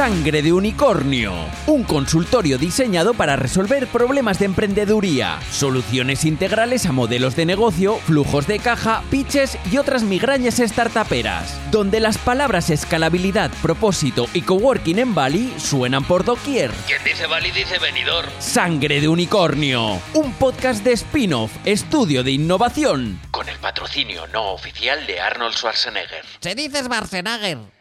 Sangre de Unicornio, un consultorio diseñado para resolver problemas de emprendeduría, soluciones integrales a modelos de negocio, flujos de caja, pitches y otras migrañas startuperas, donde las palabras escalabilidad, propósito y coworking en Bali suenan por doquier. Quien dice Bali dice venidor. Sangre de Unicornio, un podcast de spin-off, estudio de innovación. Con el patrocinio no oficial de Arnold Schwarzenegger. Se dice Schwarzenegger.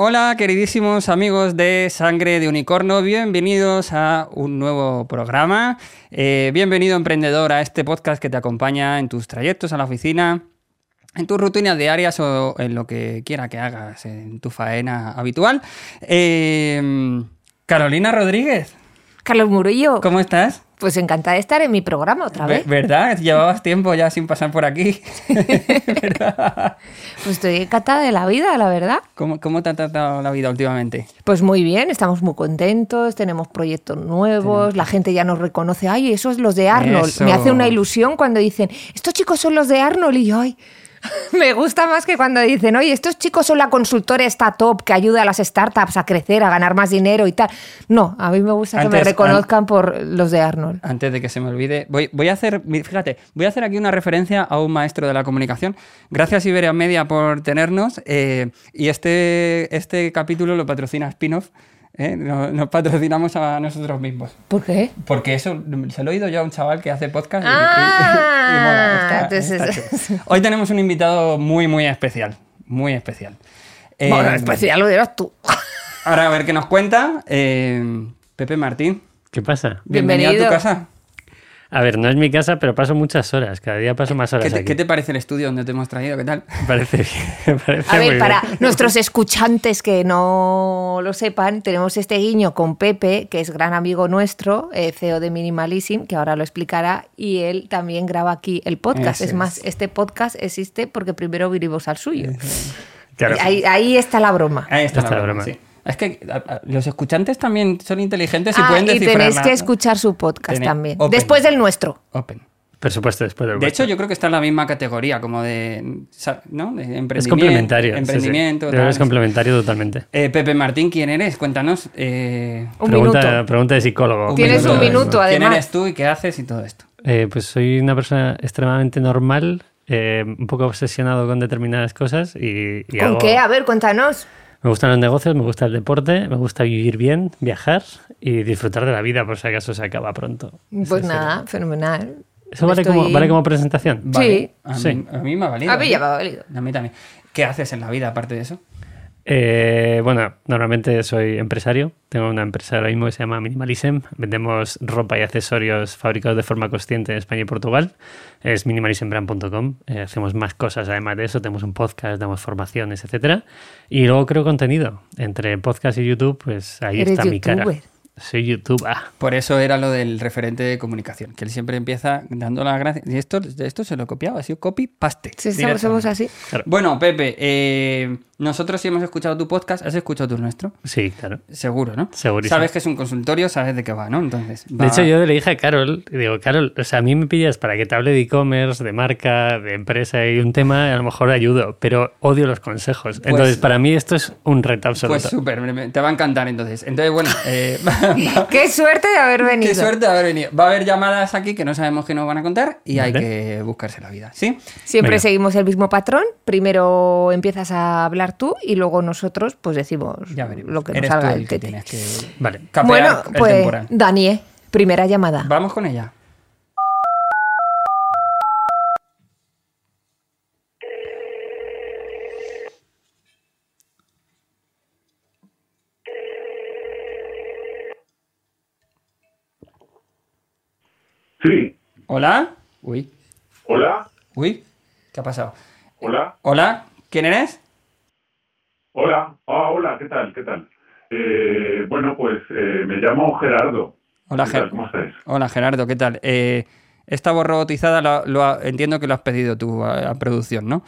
Hola, queridísimos amigos de Sangre de Unicornio, bienvenidos a un nuevo programa. Eh, bienvenido, emprendedor, a este podcast que te acompaña en tus trayectos a la oficina, en tus rutinas diarias o en lo que quiera que hagas, en tu faena habitual. Eh, Carolina Rodríguez, Carlos Murillo, ¿cómo estás? Pues encantada de estar en mi programa otra Ve- vez. ¿Verdad? Llevabas tiempo ya sin pasar por aquí. ¿Verdad? Pues estoy encantada de la vida, la verdad. ¿Cómo, ¿Cómo te ha tratado la vida últimamente? Pues muy bien, estamos muy contentos, tenemos proyectos nuevos, la gente ya nos reconoce, ay, esos los de Arnold. Eso. Me hace una ilusión cuando dicen, estos chicos son los de Arnold y yo, ay, me gusta más que cuando dicen, oye, estos chicos son la consultora esta top que ayuda a las startups a crecer, a ganar más dinero y tal. No, a mí me gusta que me reconozcan por los de Arnold. Antes de que se me olvide, voy, voy a hacer, fíjate, voy a hacer aquí una referencia a un maestro de la comunicación. Gracias Iberia Media por tenernos eh, y este, este capítulo lo patrocina Spinoff. ¿Eh? Nos, nos patrocinamos a nosotros mismos. ¿Por qué? Porque eso se lo he oído yo a un chaval que hace podcast y, y- Ah, y mola, está- entonces- está chulo. Hoy tenemos un invitado muy, muy especial. Muy especial. Eh, bueno, especial lo dirás tú. Ahora a ver qué nos cuenta. eh, Pepe Martín, ¿Qué pasa? bienvenido, a tu casa. A ver, no es mi casa, pero paso muchas horas. Cada día paso más horas ¿Qué te, aquí. qué te parece el estudio donde te hemos traído? ¿Qué tal? Me parece bien. me parece A muy ver, bien. para nuestros escuchantes que no lo sepan, tenemos este guiño con Pepe, que es gran amigo nuestro, eh, CEO de Minimalism, que ahora lo explicará, y él también graba aquí el podcast. Eso es más, es. este podcast existe porque primero vinimos al suyo. Claro. Ahí, ahí está la broma. Ahí está, la broma. broma. sí. Es que a- a- los escuchantes también son inteligentes y Ah, pueden y descifrar tenéis la- que escuchar su podcast Tené- también. Open. Después del nuestro. Open. Por supuesto, después del De hecho, yo creo que está en la misma categoría, como de, ¿no? de emprendimiento. es complementario. sí, sí. Emprendimiento. Es complementario totalmente. Eh, Pepe Martín, ¿quién eres? Cuéntanos. eh, Un pregunta, minuto. pregunta de psicólogo. Tienes un minuto, ¿Quién además. eres tú y qué haces y todo esto? Eh, pues soy una persona extremadamente normal, eh, un poco obsesionado con determinadas cosas y, y ¿Con hago- qué? A ver, cuéntanos. Me gustan los negocios, me gusta el deporte, me gusta vivir bien, viajar y disfrutar de la vida por si acaso se acaba pronto. Pues nada, fenomenal. ¿Eso vale, Estoy- como, vale como presentación? Sí. A, Sí. Mí, a mí me ha valido. A mí ya ¿eh? me ha valido. A mí también. ¿Qué haces en la vida aparte de eso? Eh, bueno, normalmente soy empresario. Tengo una empresa ahora mismo que se llama Minimalism. Vendemos ropa y accesorios fabricados de forma consciente en España y Portugal. Es minimalismbrand.com. Eh, hacemos más cosas además de eso. Tenemos un podcast, damos formaciones, etcétera. Y luego creo contenido. Entre podcast y YouTube, pues ahí Eres está mi cara. Soy youtuber. Por eso era lo del referente de comunicación, que él siempre empieza dando las gracias. Y esto, esto se lo he copiado, ha sido copy-paste. Sí, somos, somos así. Bueno, Pepe, eh, nosotros sí hemos escuchado tu podcast. ¿Has escuchado tú el nuestro? Sí, claro. Seguro, ¿no? Segurísimo. Sabes que es un consultorio, sabes de qué va, ¿no? Entonces. va- De hecho, yo le dije a Carol, y digo, Carol, o sea, a mí me pillas para que te hable de e-commerce, de marca, de empresa y un tema, a lo mejor ayudo, pero odio los consejos. Entonces, para mí esto es un reto absoluto. Pues súper, te va a encantar entonces. Entonces, bueno, eh, Qué suerte de haber venido. qué suerte de haber venido. Va a haber llamadas aquí que no sabemos qué nos van a contar y hay que buscarse la vida, ¿sí? Siempre Venga. seguimos el mismo patrón. Primero empiezas a hablar tú y luego nosotros pues decimos Ya lo que nos Eres salga tú del el que tete. tienes que Vale. capear Bueno, el pues temporal. Dani, primera llamada. Vamos con ella. Sí, ¿Hola? Uy, hola, uy, ¿qué ha pasado? hola, ¿Hola? ¿Quién eres? hola, ah, hola, ¿qué tal? ¿Qué tal? Eh, bueno, pues eh, me llamo Gerardo. Hola, ¿Qué tal? Ger- ¿Cómo estáis? Hola Gerardo, ¿qué tal? Eh, esta voz robotizada lo, lo ha- entiendo que lo has pedido tú a, a producción, ¿no?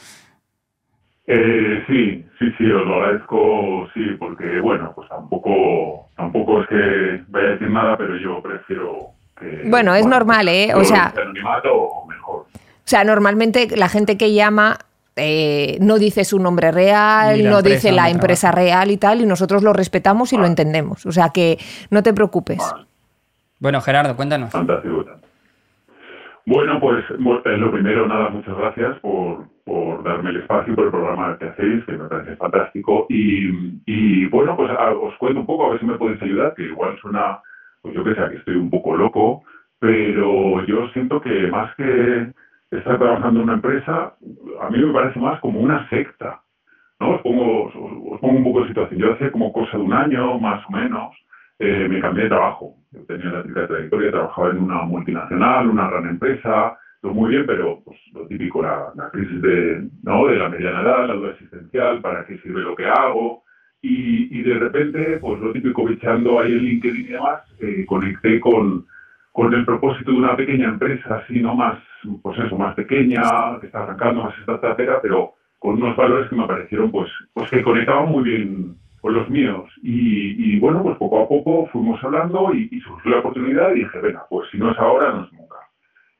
Eh, sí, sí, sí, os lo agradezco, sí, porque bueno, pues tampoco, tampoco es que vaya a decir nada, pero yo prefiero que... Bueno, es normal, ¿eh? O sea- anonimato mejor. O sea, normalmente la gente que llama eh, no dice su nombre real, no empresa dice la empresa real y tal, y nosotros lo respetamos y lo entendemos. O sea que no te preocupes. Vale, Bueno, Gerardo, cuéntanos. fantástico. Bueno, pues lo primero, nada, muchas gracias por, por darme el espacio, por el programa que hacéis, que me parece fantástico. Y, y, bueno, pues a- os cuento un poco, a ver si me podéis ayudar, que igual suena, pues yo que sé, que estoy un poco loco, pero yo siento que más que estar trabajando en una empresa, a mí me parece más como una secta. ¿no? Os pongo, os pongo un poco de situación. Yo hace como cosa de un año, más o menos, eh, me cambié de trabajo. Yo tenía la típica trayectoria, trabajaba en una multinacional, una gran empresa, todo muy bien, pero pues, lo típico, la, la crisis de, ¿no? de la mediana edad, la duda existencial, para qué sirve lo que hago. Y, y de repente, pues lo típico, bichando ahí en LinkedIn y demás, eh, conecté con, con el propósito de una pequeña empresa, así, ¿no? Más, pues eso, más pequeña, que está arrancando, más startupera, pero con unos valores que me parecieron, pues, pues que conectaban muy bien con los míos. Y, y bueno, pues poco a poco fuimos hablando y, y surgió la oportunidad y dije, venga, pues si no es ahora, no es nunca.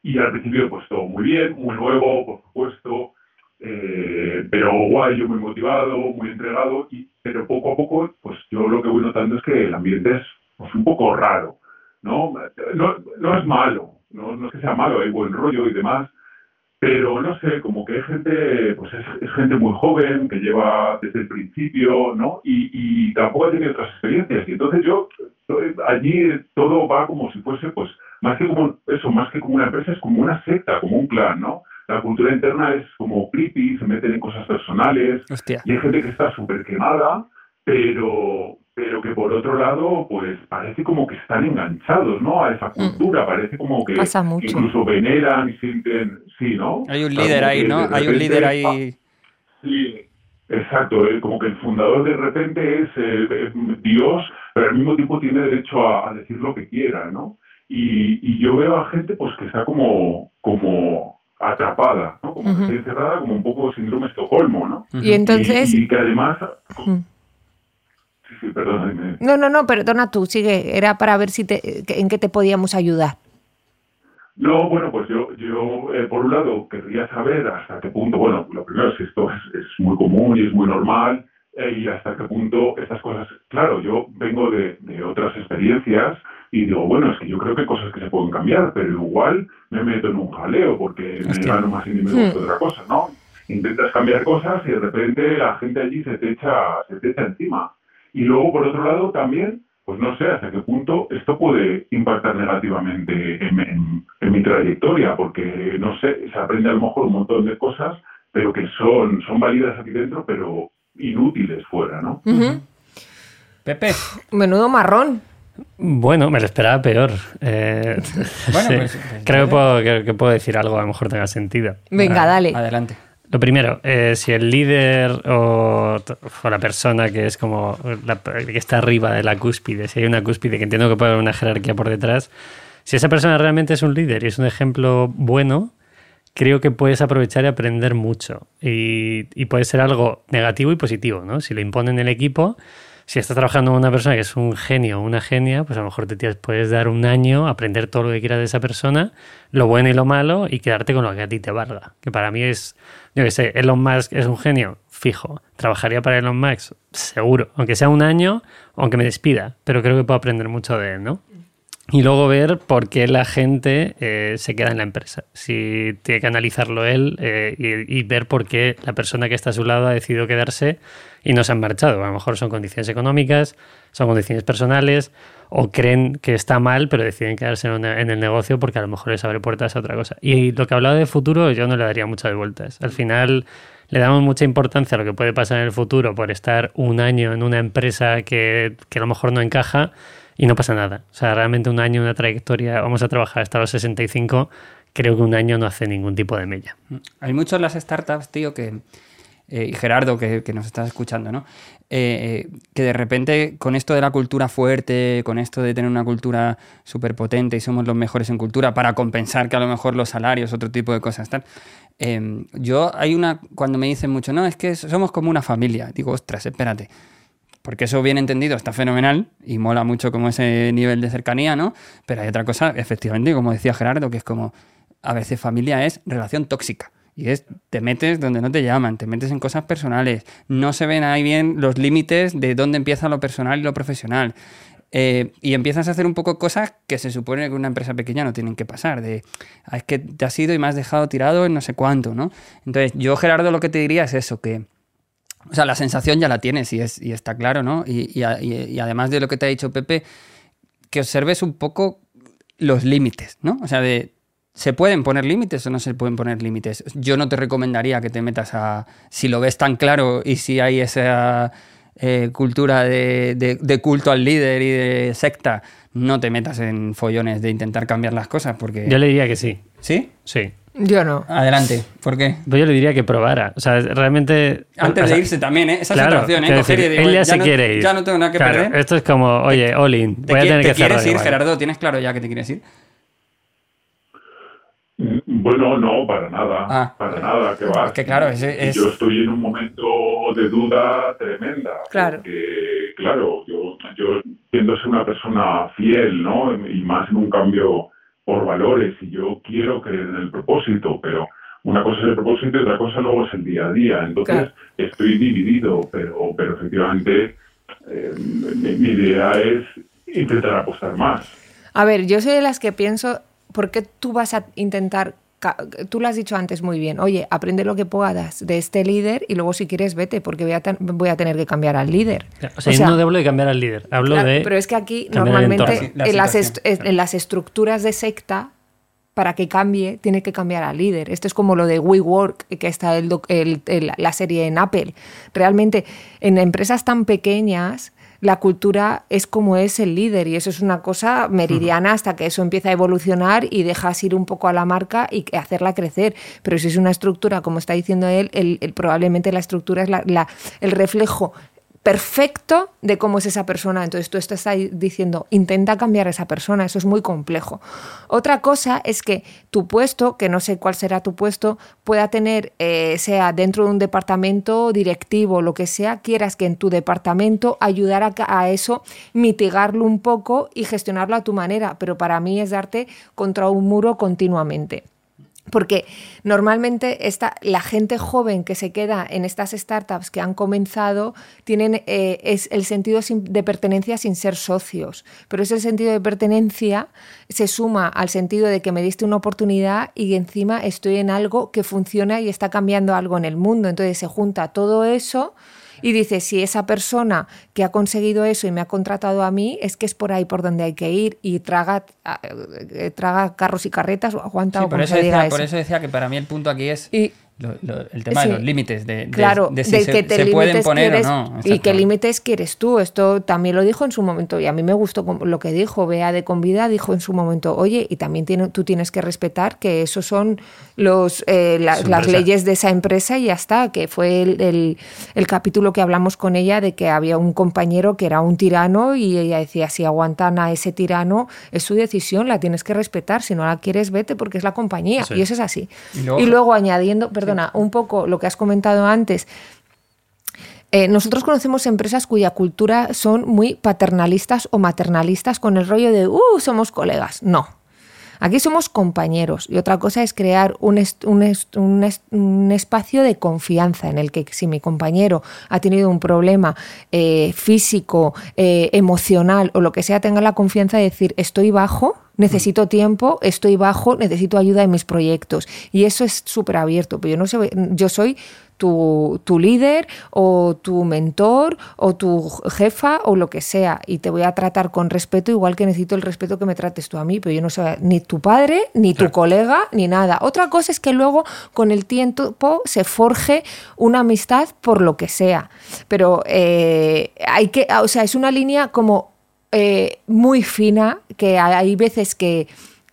Y al principio, pues todo muy bien, muy nuevo, por supuesto, eh, pero guay, yo muy motivado, muy entregado, y, pero poco a poco, pues yo lo que voy notando es que el ambiente es pues, un poco raro, ¿no? No, no es malo, no, no es que sea malo, hay buen rollo y demás, pero no sé, como que hay gente, pues es, es gente muy joven, que lleva desde el principio, ¿no? Y, y tampoco ha tenido otras experiencias. Y entonces yo, allí todo va como si fuese, pues, más que como eso, más que como una empresa, es como una secta, como un clan, ¿no? La cultura interna es como creepy, se meten en cosas personales, Hostia. y hay gente que está súper quemada, pero, pero que por otro lado, pues parece como que están enganchados, ¿no? A esa cultura, parece como que Mm. Pasa mucho. incluso veneran y sienten, sí, ¿no? Hay un líder ahí, ¿no? Hay un líder ahí. Sí, exacto, eh, como que el fundador de repente es eh, eh, Dios, pero al mismo tiempo tiene derecho a, a decir lo que quiera, ¿no? Y, y yo veo a gente pues que está como, como atrapada, ¿no? Como que encerrada, como un poco síndrome Estocolmo, ¿no? Y entonces... Y, y que además... Mm. Sí, sí, perdona. No, no, no, perdona tú, sigue. Era para ver si te, en qué te podíamos ayudar. No, bueno, pues yo, yo eh, por un lado, querría saber hasta qué punto, bueno, lo primero es que esto es, es muy común y es muy normal, y hasta qué punto estas cosas, claro, yo vengo de, de otras experiencias y digo, bueno, es que yo creo que hay cosas que se pueden cambiar, pero igual me meto en un jaleo porque me gano más y me gusta otra cosa, ¿no? Intentas cambiar cosas y de repente la gente allí se te echa, se te echa encima. Y luego, por otro lado, también, pues no sé hasta qué punto esto puede impactar negativamente en, en- en mi trayectoria, porque, no sé, se aprende a lo mejor un montón de cosas, pero que son, son válidas aquí dentro, pero inútiles fuera, ¿no? Pepe. Menudo marrón. Bueno, me lo esperaba peor. Eh, Bueno, sí. pues, pues, Creo que puedo, que, que puedo decir algo, a lo mejor tenga sentido. Venga, Ah, dale. Adelante. Lo primero, eh, si el líder o, o la persona que es como la, que está arriba de la cúspide, si hay una cúspide, que entiendo que puede haber una jerarquía por detrás, si esa persona realmente es un líder y es un ejemplo bueno, creo que puedes aprovechar y aprender mucho. Y, puede ser algo negativo y positivo, ¿no? Si lo impone en el equipo, si estás trabajando con una persona que es un genio o una genia, pues a lo mejor te puedes dar un año, aprender todo lo que quieras de esa persona, lo bueno y lo malo, y quedarte con lo que a ti te valga. Que para mí es, yo qué sé, Elon Musk es un genio, fijo. Trabajaría para Elon Musk, seguro. Aunque sea un año, aunque me despida, pero creo que puedo aprender mucho de él, ¿no? Y luego ver por qué la gente eh, se queda en la empresa. Si tiene que analizarlo él eh, y, y ver por qué la persona que está a su lado ha decidido quedarse y no se han marchado. A lo mejor son condiciones económicas, son condiciones personales o creen que está mal pero deciden quedarse en, una- en el negocio porque a lo mejor les abre puertas a otra cosa. Y lo que hablaba de futuro yo no le daría muchas vueltas. Al final le damos mucha importancia a lo que puede pasar en el futuro por estar un año en una empresa que, que a lo mejor no encaja y no pasa nada. O sea, realmente un año, una trayectoria, vamos a trabajar hasta los 65, creo que un año no hace ningún tipo de mella. Hay muchos en las startups, tío, que. eh, y Gerardo, que, que nos estás escuchando, ¿no? Eh, eh, que de repente, con esto de la cultura fuerte, con esto de tener una cultura súper potente y somos los mejores en cultura, para compensar que a lo mejor los salarios, otro tipo de cosas, tal. eh, yo, hay una. Cuando me dicen mucho, no, es que somos como una familia. Digo, ostras, espérate. Porque eso bien entendido está fenomenal y mola mucho como ese nivel de cercanía, ¿no? Pero hay otra cosa, efectivamente, como decía Gerardo, que es como a veces familia es relación tóxica. Y es, te metes donde no te llaman, te metes en cosas personales, no se ven ahí bien los límites de dónde empieza lo personal y lo profesional. Eh, y empiezas a hacer un poco cosas que se supone que una empresa pequeña no tienen que pasar, de "Ah, es que te has ido y me has dejado tirado en no sé cuánto, ¿no? Entonces, yo, Gerardo, lo que te diría es eso, que, o sea, la sensación ya la tienes y, es, y está claro, ¿no? Y, y además de lo que te ha dicho Pepe, que observes un poco los límites, ¿no? O sea, de ¿se pueden poner límites o no se pueden poner límites? Yo no te recomendaría que te metas a, si lo ves tan claro y si hay esa eh, cultura de, de- de culto al líder y de secta, no te metas en follones de intentar cambiar las cosas porque... Yo le diría que sí, ¿Sí? sí. Yo no. Adelante, ¿por qué? Pues yo le diría que probara. O sea, realmente. Antes o sea, de irse también, ¿eh? Esa claro, es otra opción, ¿eh? Coger y decir, digo, él ya, se no, quiere ir. Ya no tengo nada que Claro, perder. Esto es como, oye, all in. ¿Te, Voy a tener te que cerrar quieres ir, igual. Gerardo? ¿Tienes claro ya que te quieres ir? Bueno, no, para nada. Ah. para nada, que va. Es que claro, ese es- Yo estoy en un momento de duda tremenda. Claro. Porque, claro, yo, yo tiendo a ser una persona fiel, ¿no? Y más en un cambio por valores. Y yo quiero creer en el propósito, pero una cosa es el propósito y otra cosa luego es el día a día. Entonces, Claro. estoy dividido, pero, pero efectivamente eh, mi, mi idea es intentar apostar más. A ver, yo soy de las que pienso, ¿por qué tú vas a intentar... Tú lo has dicho antes muy bien, oye, aprende lo que puedas de este líder y luego si quieres vete, porque voy a, ten- voy a tener que cambiar al líder. O sea, no hablo de cambiar al líder, hablo Claro, de. pero es que aquí normalmente. La en, las en las estructuras de secta, para que cambie, tiene que cambiar al líder. Esto es como lo de WeWork, que está el doc- el- el- la serie en Apple. Realmente, en empresas tan pequeñas, la cultura es como es el líder y eso es una cosa meridiana hasta que eso empieza a evolucionar y dejas ir un poco a la marca y hacerla crecer. Pero si es una estructura, como está diciendo él, el- el- probablemente la estructura es la- la- el reflejo perfecto de cómo es esa persona. Entonces tú estás ahí diciendo, intenta cambiar a esa persona, eso es muy complejo. Otra cosa es que tu puesto, que no sé cuál será tu puesto, pueda tener, eh, sea dentro de un departamento directivo, lo que sea, quieras que en tu departamento ayudar a, eso, mitigarlo un poco y gestionarlo a tu manera, pero para mí es darte contra un muro continuamente. Porque normalmente esta, la gente joven que se queda en estas startups que han comenzado tienen eh, es el sentido de pertenencia sin ser socios. Pero ese sentido de pertenencia se suma al sentido de que me diste una oportunidad y encima estoy en algo que funciona y está cambiando algo en el mundo. Entonces se junta todo eso y dice, si esa persona que ha conseguido eso y me ha contratado a mí, es que es por ahí por donde hay que ir y traga, eh, traga carros y carretas o aguanta Sí, o por eso, por eso. eso decía que para mí el punto aquí es Y- lo- lo- el tema Sí. de los límites, de, de- Claro, de si se, pueden poner quieres- o no. Y Exactamente. límites quieres tú. Esto también lo dijo en su momento y a mí me gustó lo que dijo. Bea de Convida dijo en su momento, oye, y también tiene, tú tienes que respetar que esos son los, eh, la- las leyes de esa empresa y ya está. Que fue el, el- el capítulo que hablamos con ella de que había un compañero que era un tirano y ella decía, si aguantan a ese tirano, es su decisión, la tienes que respetar. Si no la quieres, vete porque es la compañía. Y es. eso es así. Y luego- y luego añadiendo, un poco lo que has comentado antes. Eh, nosotros conocemos empresas cuya cultura son muy paternalistas o maternalistas con el rollo de, uh, somos colegas. No. Aquí somos compañeros y otra cosa es crear un, un un espacio de confianza en el que si mi compañero ha tenido un problema eh, físico, eh, emocional o lo que sea, tenga la confianza de decir estoy bajo, necesito tiempo, estoy bajo, necesito ayuda en mis proyectos. Y eso es súper abierto. Pero yo no sé, yo soy tu, tu líder o tu mentor o tu jefa o lo que sea. Y te voy a tratar con respeto igual que necesito el respeto que me trates tú a mí, pero yo no soy ni tu padre, ni tu colega, ni nada. Otra cosa es que luego con el tiempo se forje una amistad por lo que sea, pero eh, hay que, o sea, es una línea como eh, muy fina que hay veces que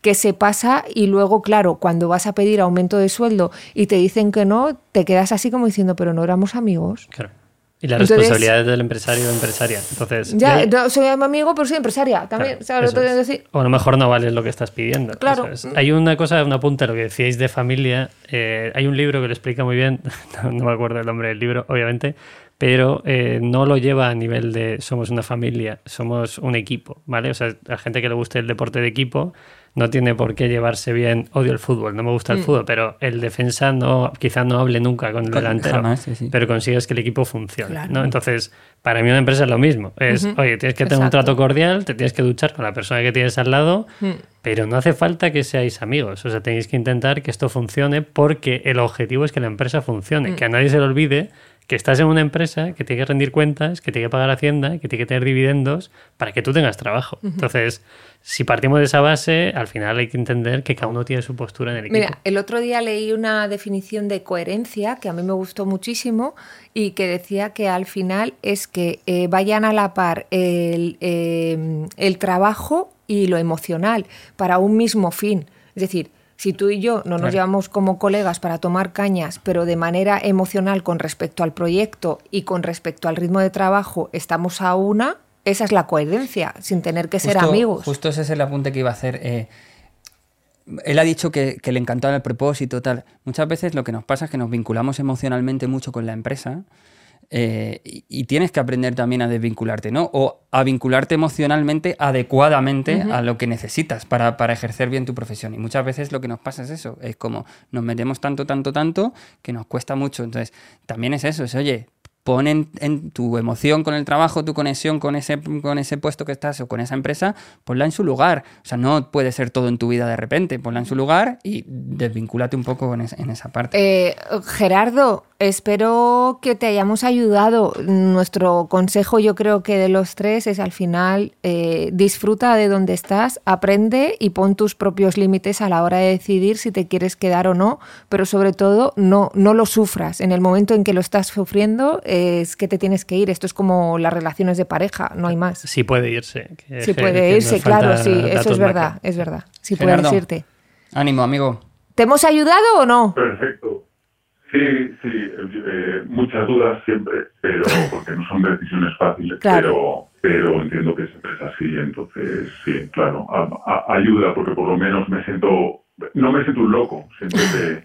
que se pasa y luego, claro, cuando vas a pedir aumento de sueldo y te dicen que no, te quedas así como diciendo, pero no éramos amigos. Claro. Y la Entonces- responsabilidad es del empresario o empresaria. Entonces, Ya, no, soy amigo, pero soy empresaria también. Claro, ¿sabes lo decir? O a lo mejor no vale lo que estás pidiendo. Claro. Hay una cosa, una punta a lo que decíais de familia. eh, hay un libro que lo explica muy bien, no, no me acuerdo el nombre del libro, obviamente, pero eh, no lo lleva a nivel de somos una familia, somos un equipo, ¿vale? O sea, la gente que le guste el deporte de equipo no tiene por qué llevarse bien, odio el fútbol, no me gusta el Mm. fútbol, pero el defensa no, quizá no hable nunca con el Con- delantero, jamás, sí, sí. pero consigues que el equipo funcione, Claro. ¿no? Entonces, para mí una empresa es lo mismo, es, oye, tienes que tener un trato cordial, te tienes que duchar con la persona que tienes al lado, Mm. pero no hace falta que seáis amigos, o sea, tenéis que intentar que esto funcione porque el objetivo es que la empresa funcione, Mm. que a nadie se le olvide que estás en una empresa que tiene que rendir cuentas, que tiene que pagar Hacienda, que tiene que tener dividendos para que tú tengas trabajo. Entonces, si partimos de esa base, al final hay que entender que cada uno tiene su postura en el equipo. Mira, el otro día leí una definición de coherencia que a mí me gustó muchísimo y que decía que al final es que eh, vayan a la par el, eh, el trabajo y lo emocional para un mismo fin. Es decir, si tú y yo no nos Claro. llevamos como colegas para tomar cañas, pero de manera emocional con respecto al proyecto y con respecto al ritmo de trabajo estamos a una, esa es la coherencia, sin tener que ser amigos. Justo ese es el apunte que iba a hacer. eh, él ha dicho que, que le encantaba el propósito, tal. Muchas veces lo que nos pasa es que nos vinculamos emocionalmente mucho con la empresa eh, y, y tienes que aprender también a desvincularte, ¿no? O a vincularte emocionalmente adecuadamente a lo que necesitas para, para ejercer bien tu profesión. Y muchas veces lo que nos pasa es eso, es como nos metemos tanto, tanto, tanto que nos cuesta mucho. Entonces, también es eso, es, oye, pon en, tu emoción con el trabajo, tu conexión con ese, con ese puesto que estás o con esa empresa, ponla en su lugar. O sea, no puede ser todo en tu vida de repente, ponla en su lugar y desvincúlate un poco en, es- en esa parte. Eh, Gerardo, espero que te hayamos ayudado. Nuestro consejo, yo creo que de los tres, es al final eh, disfruta de donde estás, aprende y pon tus propios límites a la hora de decidir si te quieres quedar o no, pero sobre todo no, no lo sufras. En el momento en que lo estás sufriendo es que te tienes que ir. Esto es como las relaciones de pareja, no hay más. Sí puede irse. que- Sí puede que irse, claro, sí, eso es verdad, macro. es verdad. Sí Gerardo. puedes irte. Ánimo, amigo. ¿Te hemos ayudado o no? Perfecto. Sí, sí, eh, muchas dudas siempre, pero porque no son decisiones fáciles, Claro. pero, pero entiendo que siempre es así, entonces sí, claro, a- a- ayuda porque por lo menos me siento, no me siento un loco, siento que,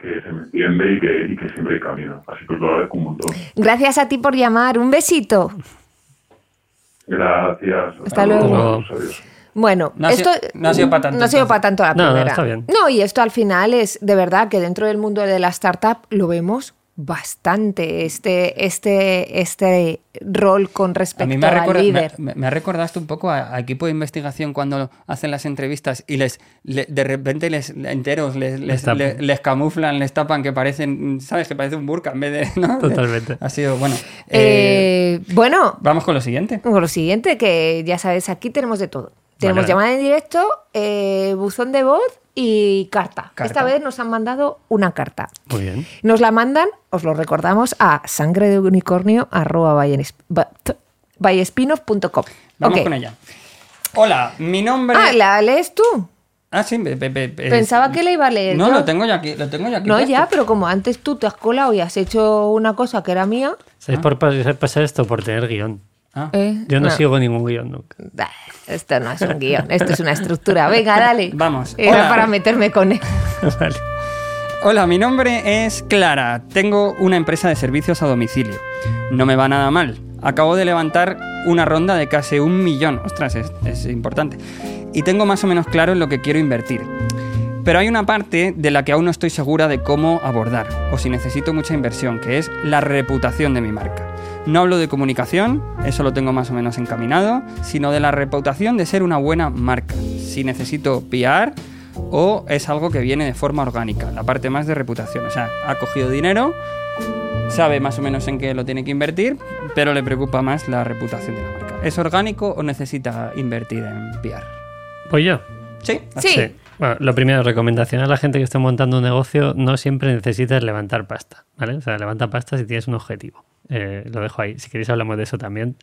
que se me entiende y que, y que siempre hay camino, así que os lo agradezco un montón. Gracias a ti por llamar. Un besito. Gracias. Hasta luego. Adiós, adiós. Bueno, No ha esto sido- no ha sido pa' tanto, no ha sido tanto la No, no, primera. está bien. No, y esto al final es de verdad que dentro del mundo de la startup lo vemos bastante este este este rol con A respecto mí me ha, al líder. me, me ha recordado esto un poco a, a equipo de investigación cuando hacen las entrevistas y les le- de repente les enteros les, les, les- les camuflan, les tapan que parecen, ¿sabes? Que parece un burka en vez de... ¿no? Totalmente. Ha sido, bueno. eh, Eh, bueno, vamos con lo siguiente. con lo siguiente que ya sabes, aquí tenemos de todo. Tenemos Vale. llamada en directo, eh, buzón de voz y carta. Carta. Esta vez nos han mandado una carta. Muy bien. Nos la mandan, os lo recordamos, a sangre de unicornio. Vamos con ella. Hola, mi nombre... Ah, ¿la lees tú? Ah, sí, be- be- be- Pensaba que la iba a leer No, yo. lo tengo ya aquí, lo tengo ya aquí No, puesto. ya, pero como antes tú te has colado y has hecho una cosa que era mía. ¿Sabes por pa- pasar esto? Por tener guion. Ah. eh, Yo no, sigo ningún guion nunca. Bah, Esto no es un guion, esto es una estructura. Venga, dale. Vamos. Era Hola. para meterme con él. Vale. Hola, mi nombre es Clara. Tengo una empresa de servicios a domicilio. No me va nada mal. Acabo de levantar una ronda de casi un millón. Ostras, es, es importante. Y tengo más o menos claro en lo que quiero invertir. Pero hay una parte de la que aún no estoy segura de cómo abordar, o si necesito mucha inversión, que es la reputación de mi marca. No hablo de comunicación, eso lo tengo más o menos encaminado, sino de la reputación de ser una buena marca. Si necesito PR o es algo que viene de forma orgánica, la parte más de reputación. O sea, ha cogido dinero, sabe más o menos en qué lo tiene que invertir, pero le preocupa más la reputación de la marca. ¿Es orgánico o necesita invertir en PR? Voy yo. Sí. Sí. Bueno, lo primero, recomendación a la gente que esté montando un negocio, no siempre necesitas levantar pasta, ¿vale? O sea, levanta pasta si tienes un objetivo. Eh, lo dejo ahí. Si queréis hablamos de eso también.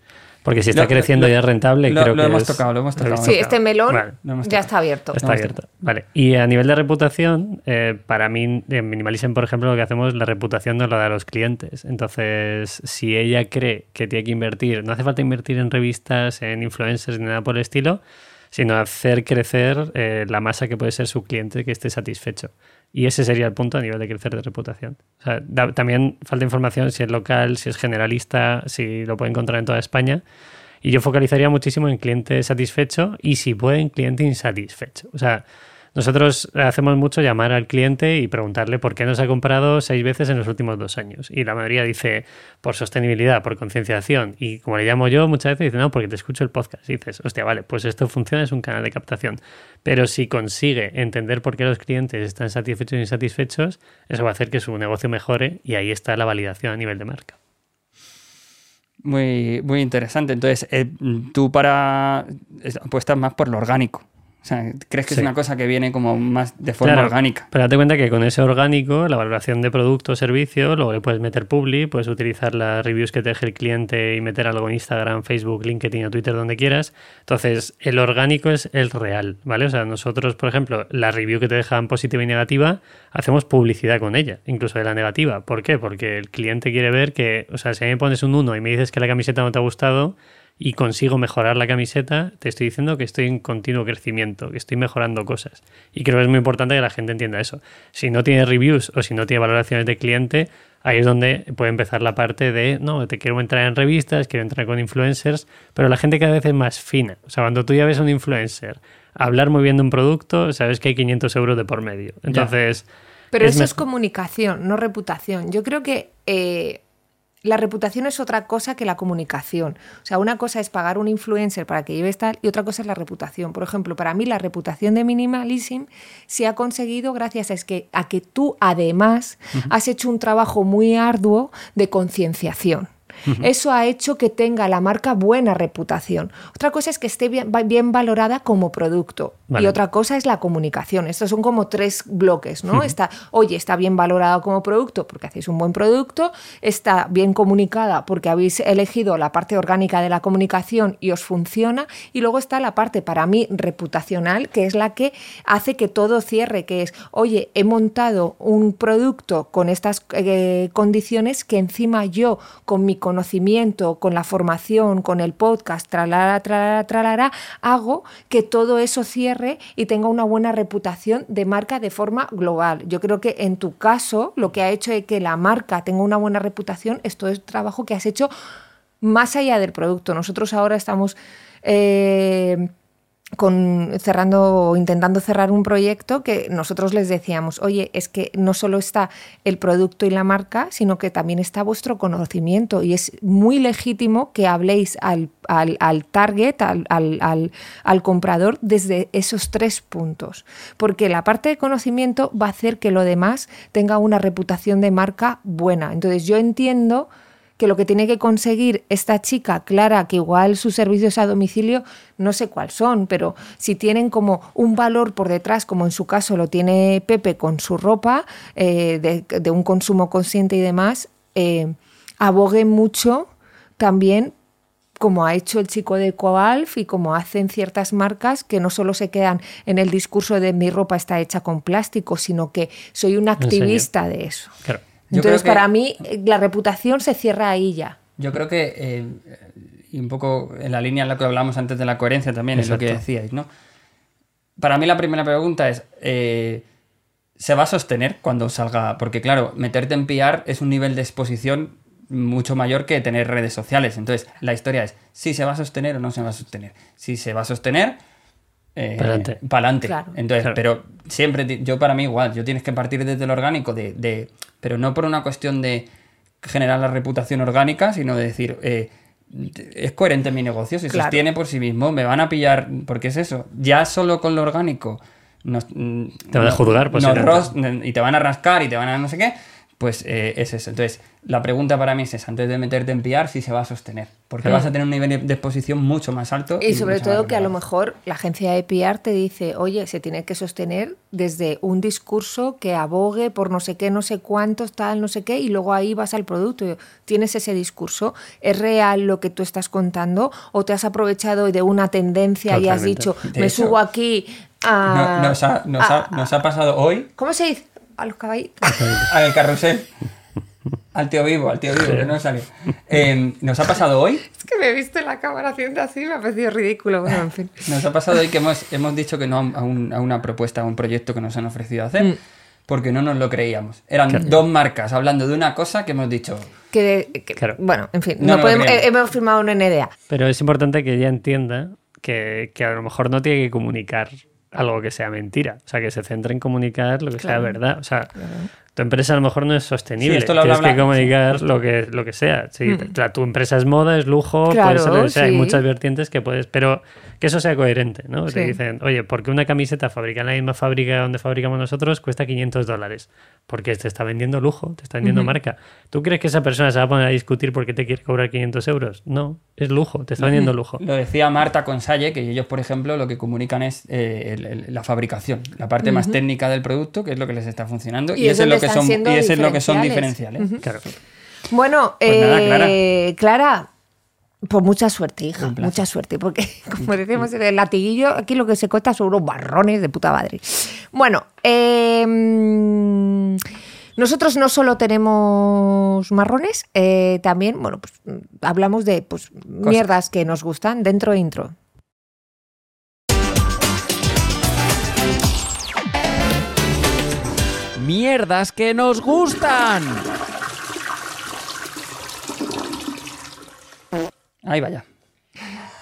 Porque si está Lo- creciendo lo- y es rentable, lo- creo lo que hemos es- tocado, lo hemos tocado. Sí, este melón Vale. Lo ya tocado. está abierto. Está abierto. Vale. Y a nivel de reputación, eh, para mí, en Minimalism, por ejemplo, lo que hacemos, la reputación nos la da a los clientes. Entonces, si ella cree que tiene que invertir, no hace falta invertir en revistas, en influencers ni nada por el estilo, sino hacer crecer eh, la masa que puede ser su cliente que esté satisfecho. Y ese sería el punto a nivel de crecer de reputación. También falta información si es local, si es generalista, si lo puede encontrar en toda España. Y yo focalizaría muchísimo en cliente satisfecho y si puede en cliente insatisfecho. O sea, nosotros hacemos mucho llamar al cliente y preguntarle por qué nos ha comprado seis veces en los últimos dos años. Y la mayoría dice por sostenibilidad, por concienciación. Y como le llamo yo, muchas veces dice, no, porque te escucho el podcast. Y dices, hostia, vale, pues esto funciona, es un canal de captación. Pero si consigue entender por qué los clientes están satisfechos e insatisfechos, eso va a hacer que su negocio mejore y ahí está la validación a nivel de marca. Muy, muy interesante. Entonces, eh, tú para es- apuestas más por lo orgánico. O sea, crees que Sí. es una cosa que viene como más de forma Claro, orgánica. Pero date cuenta que con ese orgánico, la valoración de producto o servicio, luego le puedes meter publi, puedes utilizar las reviews que te deje el cliente y meter algo en Instagram, Facebook, LinkedIn o Twitter, donde quieras. Entonces, el orgánico es el real, ¿vale? O sea, nosotros, por ejemplo, la review que te dejan positiva y negativa, hacemos publicidad con ella, incluso de la negativa. ¿Por qué? Porque el cliente quiere ver que, o sea, si a mí me pones un 1 y me dices que la camiseta no te ha gustado, y consigo mejorar la camiseta, te estoy diciendo que estoy en continuo crecimiento, que estoy mejorando cosas. Y creo que es muy importante que la gente entienda eso. Si no tiene reviews o si no tiene valoraciones de cliente, ahí es donde puede empezar la parte de, no, te quiero entrar en revistas, quiero entrar con influencers, pero la gente cada vez es más fina. O sea, cuando tú ya ves a un influencer hablar muy bien de un producto, sabes que hay 500 euros de por medio. Entonces... Pero es eso es comunicación, no reputación. Yo creo que eh, la reputación es otra cosa que la comunicación. O sea, una cosa es pagar un influencer para que lleves tal y otra cosa es la reputación. Por ejemplo, para mí la reputación de Minimalism se ha conseguido gracias a, que, a que tú además has hecho un trabajo muy arduo de concienciación. Eso ha hecho que tenga la marca buena reputación. Otra cosa es que esté bien, va- bien valorada como producto. Y otra cosa es la comunicación. Estos son como tres bloques, ¿no? Está, oye, está bien valorado como producto porque hacéis un buen producto, está bien comunicada porque habéis elegido la parte orgánica de la comunicación y os funciona, y luego está la parte para mí reputacional, que es la que hace que todo cierre, que es, oye, he montado un producto con estas eh, condiciones que encima yo, con mi conocimiento, con la formación, con el podcast, tralara, tralara, tralara, hago que todo eso cierre y tenga una buena reputación de marca de forma global. Yo creo que en tu caso lo que ha hecho es que la marca tenga una buena reputación es todo el trabajo que has hecho más allá del producto. Nosotros ahora estamos eh, con, cerrando o intentando cerrar un proyecto que nosotros les decíamos, oye, es que no solo está el producto y la marca, sino que también está vuestro conocimiento y es muy legítimo que habléis al, al- al target, al, al- comprador desde esos tres puntos, porque la parte de conocimiento va a hacer que lo demás tenga una reputación de marca buena. Entonces yo entiendo que lo que tiene que conseguir esta chica, Clara, que igual sus servicios a domicilio no sé cuáles son, pero si tienen como un valor por detrás, como en su caso lo tiene Pepe con su ropa, eh, de, de un consumo consciente y demás, eh, abogue mucho también como ha hecho el chico de Coalf y como hacen ciertas marcas que no solo se quedan en el discurso de mi ropa está hecha con plástico, sino que soy un activista de eso. Claro. Yo Entonces, que- para mí, la reputación se cierra ahí ya. Yo creo que, eh, y un poco en la línea en la que hablamos antes de la coherencia también, es lo que Exacto. decíais, ¿no? Para mí la primera pregunta es, eh, ¿se va a sostener cuando salga? Porque claro, meterte en PR es un nivel de exposición mucho mayor que tener redes sociales. Entonces, la historia es, si se va a sostener o no se va a sostener. Si se va a sostener, eh, Pa'lante. pa'lante. Claro. Entonces, Claro. pero siempre, yo para mí igual, yo tienes que partir desde el orgánico, de, de- pero no por una cuestión de generar la reputación orgánica, sino de decir, eh, es coherente mi negocio, se Claro. sostiene por sí mismo, me van a pillar, porque es eso, ya solo con lo orgánico nos, Te van a juzgar, nos ros- y te van a rascar y te van a no sé qué, pues eh, es eso. Entonces, la pregunta para mí es esa, antes de meterte en pillar, si se va a sostener, porque vas a tener un nivel de exposición mucho más alto. Y sobre todo que a lo mejor la agencia de PR te dice, oye, se tiene que sostener desde un discurso que abogue por no sé qué, no sé cuántos, tal, no sé qué, y luego ahí vas al producto. Tienes ese discurso, ¿es real lo que tú estás contando? ¿O te has aprovechado de una tendencia y has dicho, De me subo aquí a... No- nos, ha, nos ha- a- nos ha pasado hoy ¿Cómo se dice? A los caballitos. al carrusel. Al tío vivo, al tío vivo, que no salió. Eh, nos ha pasado hoy, es que me he visto en la cámara haciendo así, me ha parecido ridículo. Bueno, en fin. nos ha pasado hoy que hemos, hemos dicho que no a, un- a una propuesta, a un proyecto que nos han ofrecido hacer. Mm. porque no nos lo creíamos. Eran dos marcas hablando de una cosa que hemos dicho. Que, que- Claro. Bueno, en fin, No podemos- eh, hemos firmado una NDA. Pero es importante que ella entienda que, que a lo mejor no tiene que comunicar algo que sea mentira. O sea, que se centre en comunicar lo que sea verdad. O sea, tu empresa a lo mejor no es sostenible. Sí, esto lo Tienes habla- que comunicar lo que, lo que sea. Sí, o sea, tu empresa es moda, es lujo, puede Claro, ser lo que sea. Hay sí. muchas vertientes que puedes... Pero que eso sea coherente, ¿no? Te Sí. dicen, oye, porque una camiseta fabricada en la misma fábrica donde fabricamos nosotros cuesta 500 dólares? Porque te está vendiendo lujo, te está vendiendo marca. ¿Tú crees que esa persona se va a poner a discutir por qué te quiere cobrar 500 euros? No, es lujo, te está vendiendo lujo. Lo decía Marta Consalle, que ellos, por ejemplo, lo que comunican es eh, el- el- la fabricación, la parte más técnica del producto, que es lo que les está funcionando, Y y, es eso es lo donde que son, siendo y eso es lo que son diferenciales. diferenciales. Claro. Bueno, Pues nada, eh, Clara. Pues mucha suerte, hija, mucha suerte, porque como decimos en el latiguillo, aquí lo que se cuesta son unos barrones de puta madre. Bueno, eh, mm, nosotros no solo tenemos marrones, eh, también, bueno, pues hablamos de pues, mierdas que nos gustan dentro e intro. ¡Mierdas que nos gustan! Ahí vaya.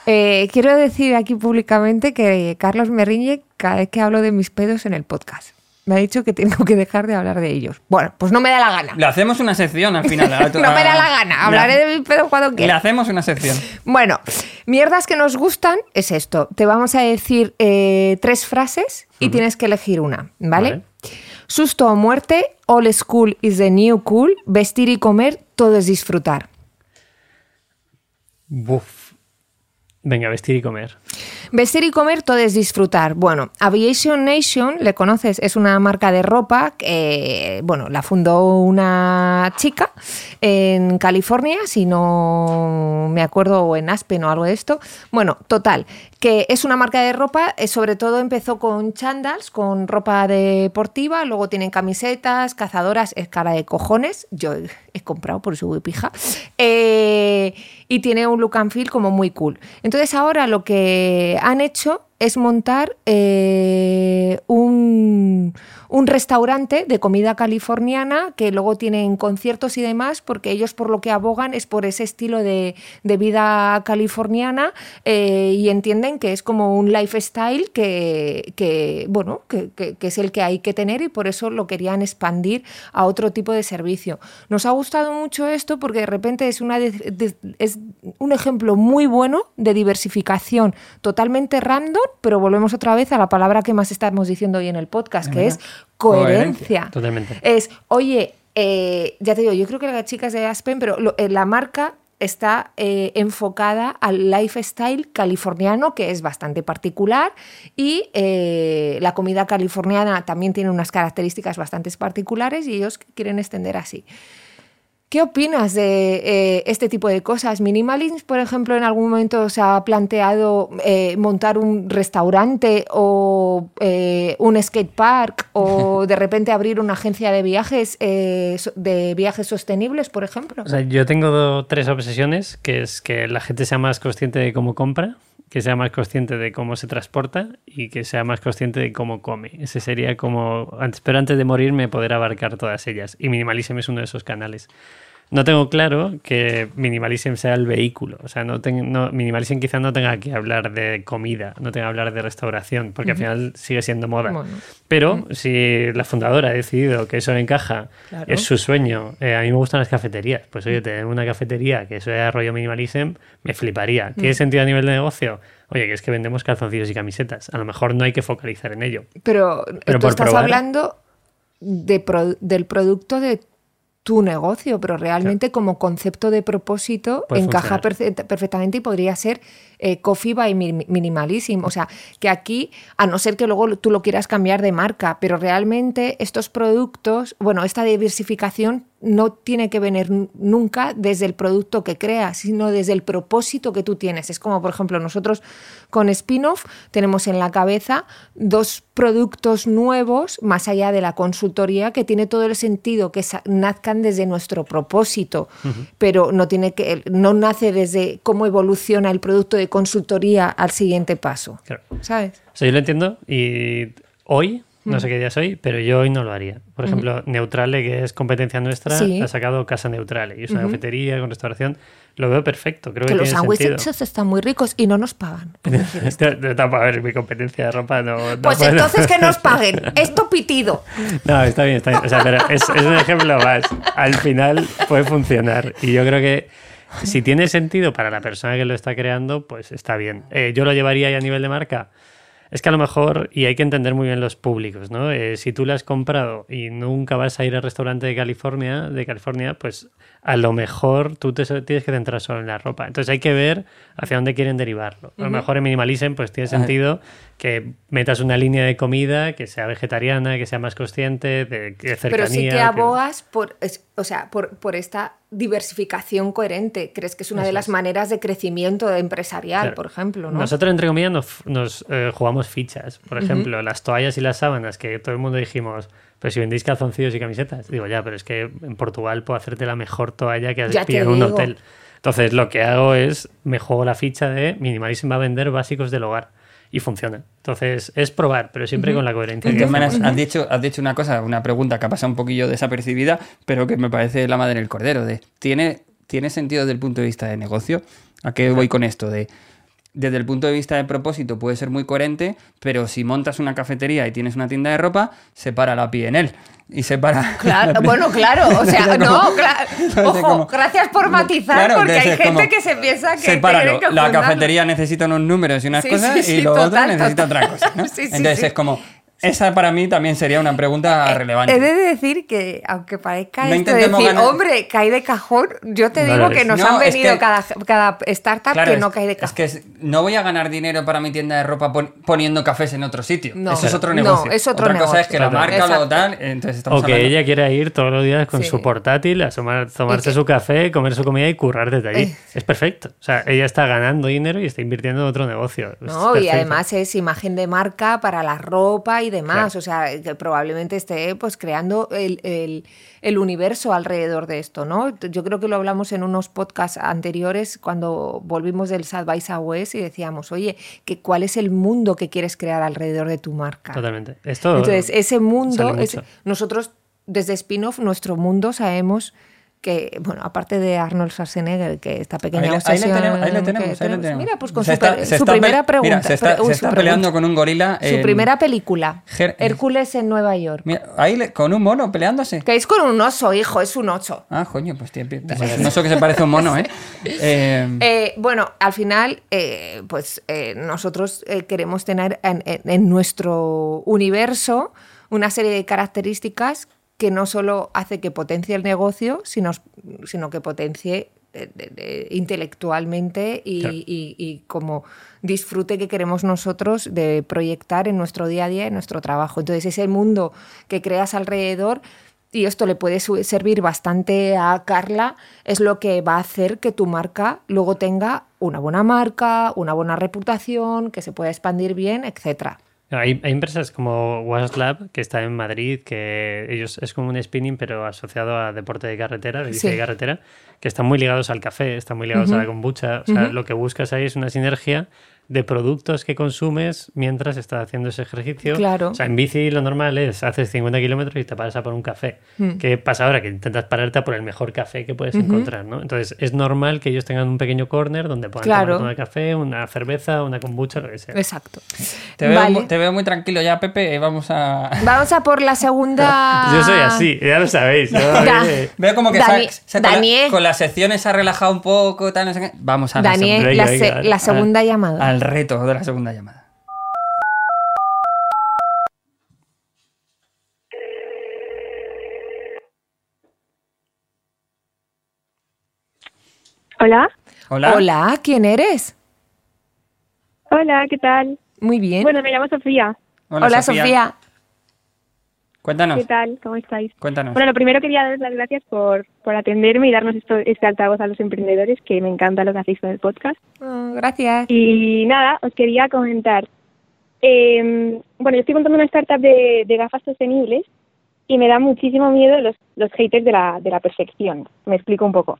Eh, quiero decir aquí públicamente que Carlos me riñe cada vez que hablo de mis pedos en el podcast. Me ha dicho que tengo que dejar de hablar de ellos. Bueno, pues no me da la gana. Le hacemos una sección al final. no me da la gana. Hablaré de mis pedos cuando Le quiera. hacemos una sección. Bueno, mierdas que nos gustan es esto. Te vamos a decir eh, tres frases y tienes que elegir una, ¿vale? Vale. Susto o muerte, all school is the new cool, vestir y comer, todo es disfrutar. Buf. Venga, vestir y comer. Vestir y comer, todo es disfrutar. Bueno, Aviation Nation, ¿le conoces? Es una marca de ropa que, bueno, la fundó una chica en California, si no me acuerdo, o en Aspen o algo de esto. Bueno, total, que es una marca de ropa, eh, sobre todo empezó con chandals, con ropa deportiva, luego tienen camisetas, cazadoras, es cara de cojones, yo he- comprado por voy pija, Eh, y tiene un look and feel como muy cool. Entonces ahora lo han hecho es montar eh, un, un restaurante de comida californiana que luego tienen conciertos y demás, porque ellos por lo que abogan es por ese estilo de, de vida californiana eh, y entienden que es como un lifestyle que, que, bueno, que, que- que es el que hay que tener y por eso lo querían expandir a otro tipo de servicio. Nos ha gustado mucho esto porque de repente es, una de- de- es un ejemplo muy bueno de diversificación totalmente random, pero volvemos otra vez a la palabra que más estamos diciendo hoy en el podcast, que es coherencia. Totalmente. Es, oye, eh, ya te digo, yo creo que las chicas de Aspen, pero lo- eh, la marca está eh, enfocada al lifestyle californiano, que es bastante particular, y eh, la comida californiana también tiene unas características bastante particulares y ellos quieren extender así. ¿Qué opinas de eh, este tipo de cosas? Minimalism, por ejemplo, en algún momento se ha planteado eh, montar un restaurante o eh, un skate park o de repente abrir una agencia de viajes de viajes sostenibles, por ejemplo. O sea, yo tengo do- tres obsesiones, que es que la gente sea más consciente de cómo compra, que sea más consciente de cómo se transporta y que sea más consciente de cómo come. Ese sería como, antes, pero antes de morirme, poder abarcar todas ellas. Y Minimalism es uno de esos canales. No tengo claro que Minimalism sea el vehículo. O sea, no ten- no, Minimalism quizá no tenga que hablar de comida, no tenga que hablar de restauración, porque al final sigue siendo moda. Bueno. Pero si la fundadora ha decidido que eso le encaja, Claro. es su sueño. Eh, a mí me gustan las cafeterías. Pues oye, tener una cafetería que sea rollo minimalism, me fliparía. Mm. ¿Tiene sentido a nivel de negocio? Oye, que es que vendemos calzoncillos y camisetas. A lo mejor no hay que focalizar en ello. Pero, Pero tú estás probar. hablando de pro- del producto de tu negocio, pero realmente como concepto de propósito Puede encaja perfe- perfectamente y podría ser eh, Coffee by Mi- Minimalism. O sea, que aquí, a no ser que luego tú lo quieras cambiar de marca, pero realmente estos productos, bueno, esta diversificación no tiene que venir nunca desde el producto que creas, sino desde el propósito que tú tienes. Es como, por ejemplo, nosotros con Spinoff tenemos en la cabeza dos productos nuevos, más allá de la consultoría, que tiene todo el sentido que nazcan desde nuestro propósito, pero no, tiene que, no nace desde cómo evoluciona el producto de consultoría al siguiente paso. Claro. ¿Sabes? O sea, yo lo entiendo y hoy no sé qué día soy, pero yo hoy no lo haría. Por ejemplo, Neutrale, que es competencia nuestra, Sí. ha sacado Casa Neutrale y es una cafetería con restauración. Lo veo perfecto, creo que, Que los sándwiches están muy ricos y no nos pagan. Tampoco, a ver, mi competencia de ropa no. no Pues puedo- entonces que nos paguen. Esto pitido. No, está bien, está bien. O sea, pero es, es un ejemplo más. Al final puede funcionar. Y yo creo que si tiene sentido para la persona que lo está creando, pues está bien. Eh, yo lo llevaría a nivel de marca. Es que a lo mejor, y hay que entender muy bien los públicos, ¿no? Eh, si tú lo has comprado y nunca vas a ir al restaurante de California, de California, pues a lo mejor tú te tienes que centrar solo en la ropa. Entonces hay que ver hacia dónde quieren derivarlo. A lo mejor en Minimalism pues tiene sentido que metas una línea de comida que sea vegetariana, que sea más consciente, de, de cercanía. Pero sí que que- abogas por, es- o sea, por, por esta diversificación coherente. ¿Crees que es una de las es. maneras de crecimiento empresarial, Claro. por ejemplo? ¿no? Nosotros, entre comillas, nos, nos, eh, jugamos fichas. Por ejemplo, las toallas y las sábanas, que todo el mundo dijimos, pero si vendéis calzoncillos y camisetas. Digo, ya, pero es que en Portugal puedo hacerte la mejor toalla que has Ya pillado en un digo. hotel. Entonces, lo que hago es, me juego la ficha de Minimalism va a vender básicos del hogar. Y funciona. Entonces, es probar, pero siempre con la coherencia. De maneras, has dicho, has dicho una cosa, una pregunta que ha pasado un poquillo desapercibida, pero que me parece la madre del cordero. De, ¿tiene, ¿Tiene sentido desde el punto de vista de negocio? ¿A qué voy con esto? De, desde el punto de vista de propósito puede ser muy coherente, pero si montas una cafetería y tienes una tienda de ropa, separa la PNL y separa... Claro, bueno, claro, o sea, no, claro. Ojo, gracias por matizar, Claro, porque hay gente como- que se piensa que Sepáralo. que La cafetería necesita unos números y unas Sí, cosas sí, sí, y lo total, otro necesita otra cosa. Entonces es como... Esa para mí también sería una pregunta relevante. He de decir que, aunque parezca No esto de decir, ganar- hombre, cae de cajón, yo te No digo que nos No, han es venido que- cada, cada startup Claro, que no es- cae de Es cajón. que es- no voy a ganar dinero para mi tienda de ropa pon- poniendo cafés en otro sitio. No. Eso es otro No, negocio. es otro Otra cosa negocio. es que la marca o lo Exacto. tal. Entonces estamos O que hablando- ella quiera ir todos los días con Sí. su portátil, a tomar- tomarse que- su café, comer su comida y currar desde allí. Eh. Es perfecto. O sea, ella está ganando dinero y está invirtiendo en otro negocio. No, y además es imagen de marca para la ropa y demás. Claro. O sea, que probablemente esté pues creando el, el- el universo alrededor de esto, ¿no? Yo creo que lo hablamos en unos podcasts anteriores cuando volvimos del South by Southwest y decíamos, oye, que ¿cuál es el mundo que quieres crear alrededor de tu marca? Totalmente. Esto Entonces, ese mundo, ese- nosotros desde Spin-off, nuestro mundo, sabemos que, bueno, aparte de Arnold Schwarzenegger, que esta pequeña Ahí ahí le obsesión tenemos, ahí le que tenemos, ahí le tenemos. Mira, pues con Se su, está- primera pregunta. Mira, se está, pre- uy, se su está pregunta. peleando con un gorila. Su primera película, Ger- Hércules en Nueva York. Mira, ahí le- con un mono peleándose. Que es con un oso, hijo, es un oso. Ah, coño, pues tiene pinta. No sé que se parece a un mono, ¿eh? Eh, Eh, bueno, al final, eh, pues eh, nosotros eh, queremos tener en, en- en nuestro universo una serie de características que no solo hace que potencie el negocio, sino, sino que potencie eh, de- de- intelectualmente y, Claro. y- y como disfrute que queremos nosotros de proyectar en nuestro día a día, en nuestro trabajo. Entonces, ese mundo que creas alrededor y esto le puede servir bastante a Carla, es lo que va a hacer que tu marca luego tenga una buena marca, una buena reputación, que se pueda expandir bien, etcétera. Hay, hay empresas como WasLab, que está en Madrid, que ellos es como un spinning, pero asociado a deporte de carretera, de bici Sí. de carretera, que están muy ligados al café, están muy ligados a la kombucha. O sea, lo que buscas ahí es una sinergia de productos que consumes mientras estás haciendo ese ejercicio. Claro. O sea, en bici lo normal es haces 50 kilómetros y te paras a por un café. ¿Qué pasa ahora? Que intentas pararte a por el mejor café que puedes encontrar, ¿no? Entonces, es normal que ellos tengan un pequeño corner donde puedan Claro. tomar un café, una cerveza, una kombucha, lo que sea. Exacto. te, veo, Vale. mu- te veo muy tranquilo ya, Pepe. Vamos a. Vamos a por la segunda. Yo soy así, ya lo sabéis. Da- Veo como que Dani- se, se- con, la, Daniel. con las secciones se ha relajado un poco. Tal, no sé qué. Vamos a la Daniel, Venga, la, se- dale. la segunda al- llamada. Al reto de la segunda llamada. Hola. Hola. Hola, ¿quién eres? Hola, ¿qué tal? Muy bien. Bueno, me llamo Sofía. Hola, Sofía. Cuéntanos. ¿Qué tal? ¿Cómo estáis? Cuéntanos. Bueno, lo primero quería daros las gracias por, por atenderme y darnos esto, este altavoz a los emprendedores, que me encanta lo que hacéis con el podcast. Oh, gracias. Y nada, os quería comentar. eh, bueno, yo estoy montando una startup de, de gafas sostenibles y me da muchísimo miedo los, los haters de la, de la perfección. Me explico un poco.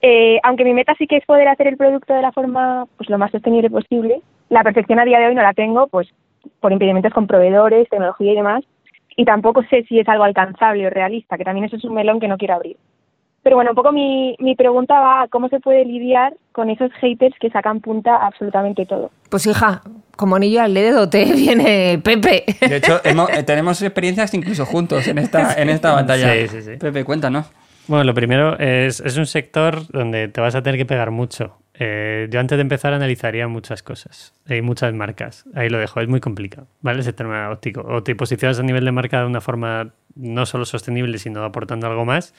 Eh, aunque mi meta sí que es poder hacer el producto de la forma pues lo más sostenible posible, la perfección a día de hoy no la tengo, pues por impedimentos con proveedores, tecnología y demás, y tampoco sé si es algo alcanzable o realista, que también eso es un melón que no quiero abrir. Pero bueno, un poco mi, mi pregunta va a cómo se puede lidiar con esos haters que sacan punta a absolutamente todo. Pues hija, como anillo al dedo te viene Pepe. De hecho, hemos- eh, tenemos experiencias incluso juntos en esta, en esta batalla. Sí, sí, sí. Pepe, cuéntanos. Bueno, lo primero es, es un sector donde te vas a tener que pegar mucho. Eh, yo antes de empezar analizaría muchas cosas. Hay muchas marcas. Ahí lo dejo. Es muy complicado, ¿vale? Ese tema óptico. O te posicionas a nivel de marca de una forma no solo sostenible, sino aportando algo más.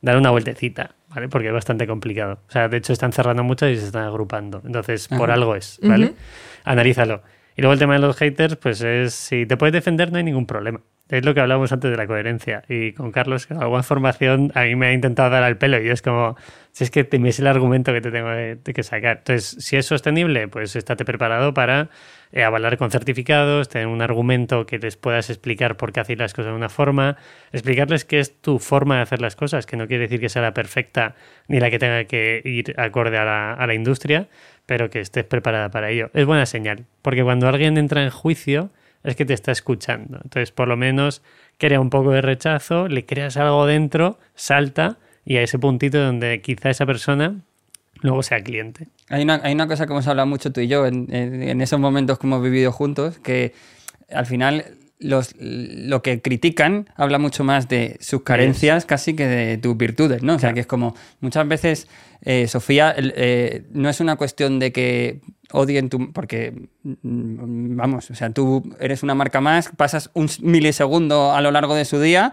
Dar una vueltecita, ¿vale? Porque es bastante complicado. O sea, de hecho están cerrando muchas y se están agrupando. Entonces, por algo es, ¿vale? Analízalo. Y luego el tema de los haters, pues es si te puedes defender no hay ningún problema. Es lo que hablábamos antes de la coherencia. Y con Carlos, con alguna formación, a mí me ha intentado dar al pelo y es como, si es que te me es el argumento que te tengo de, que sacar. Entonces, si es sostenible, pues estate preparado para eh, avalar con certificados, tener un argumento que les puedas explicar por qué hacer las cosas de una forma, explicarles qué es tu forma de hacer las cosas, que no quiere decir que sea la perfecta ni la que tenga que ir acorde a la, a la industria, pero que estés preparada para ello. Es buena señal, porque cuando alguien entra en juicio es que te está escuchando. Entonces, por lo menos, crea un poco de rechazo, le creas algo dentro, salta y a ese puntito donde quizá esa persona luego sea cliente. Hay una, hay una cosa que hemos hablado mucho tú y yo en, en- en esos momentos que hemos vivido juntos, que al final los, lo que critican habla mucho más de sus carencias casi que de tus virtudes, ¿no? O sea, que es como muchas veces, eh, Sofía, eh, no es una cuestión de que odien tu... porque, mm, vamos, o sea, tú eres una marca más, pasas un milisegundo a lo largo de su día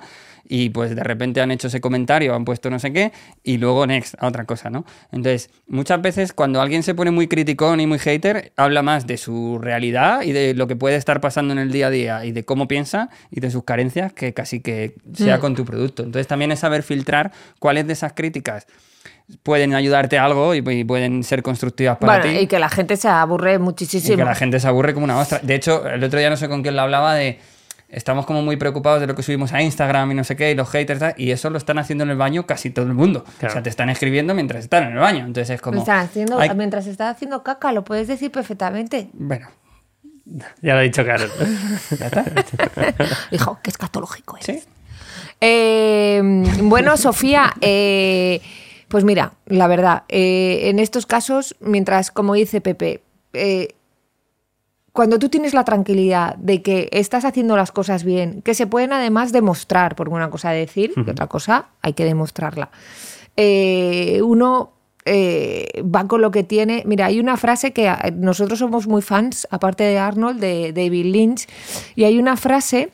y pues de repente han hecho ese comentario, han puesto no sé qué, y luego next, a otra cosa, ¿no? Entonces, muchas veces cuando alguien se pone muy criticón y muy hater, habla más de su realidad y de lo que puede estar pasando en el día a día y de cómo piensa y de sus carencias que casi que sea Mm. con tu producto. Entonces también es saber filtrar cuáles de esas críticas pueden ayudarte a algo y, y pueden ser constructivas para Bueno, ti. y que la gente se aburre Y muchísimo. que la gente se aburre como una ostra. De hecho, el otro día no sé con quién lo hablaba de. Estamos como muy preocupados de lo que subimos a Instagram y no sé qué, y los haters, tal, y eso lo están haciendo en el baño casi todo el mundo. O sea, te están escribiendo mientras están en el baño. Entonces es como. Haciendo, hay- mientras está haciendo caca, lo puedes decir perfectamente. Bueno, Ya lo ha dicho Carlos. ya está. Hijo, qué escatológico es. Sí. Eh, bueno, Sofía, eh, pues mira, la verdad, eh, en estos casos, mientras, como dice Pepe, eh, cuando tú tienes la tranquilidad de que estás haciendo las cosas bien, que se pueden además demostrar, por una cosa decir, y otra cosa hay que demostrarla. Eh, uno eh, va con lo que tiene. Mira, hay una frase que a- nosotros somos muy fans, aparte de Arnold, de David Lynch, y hay una frase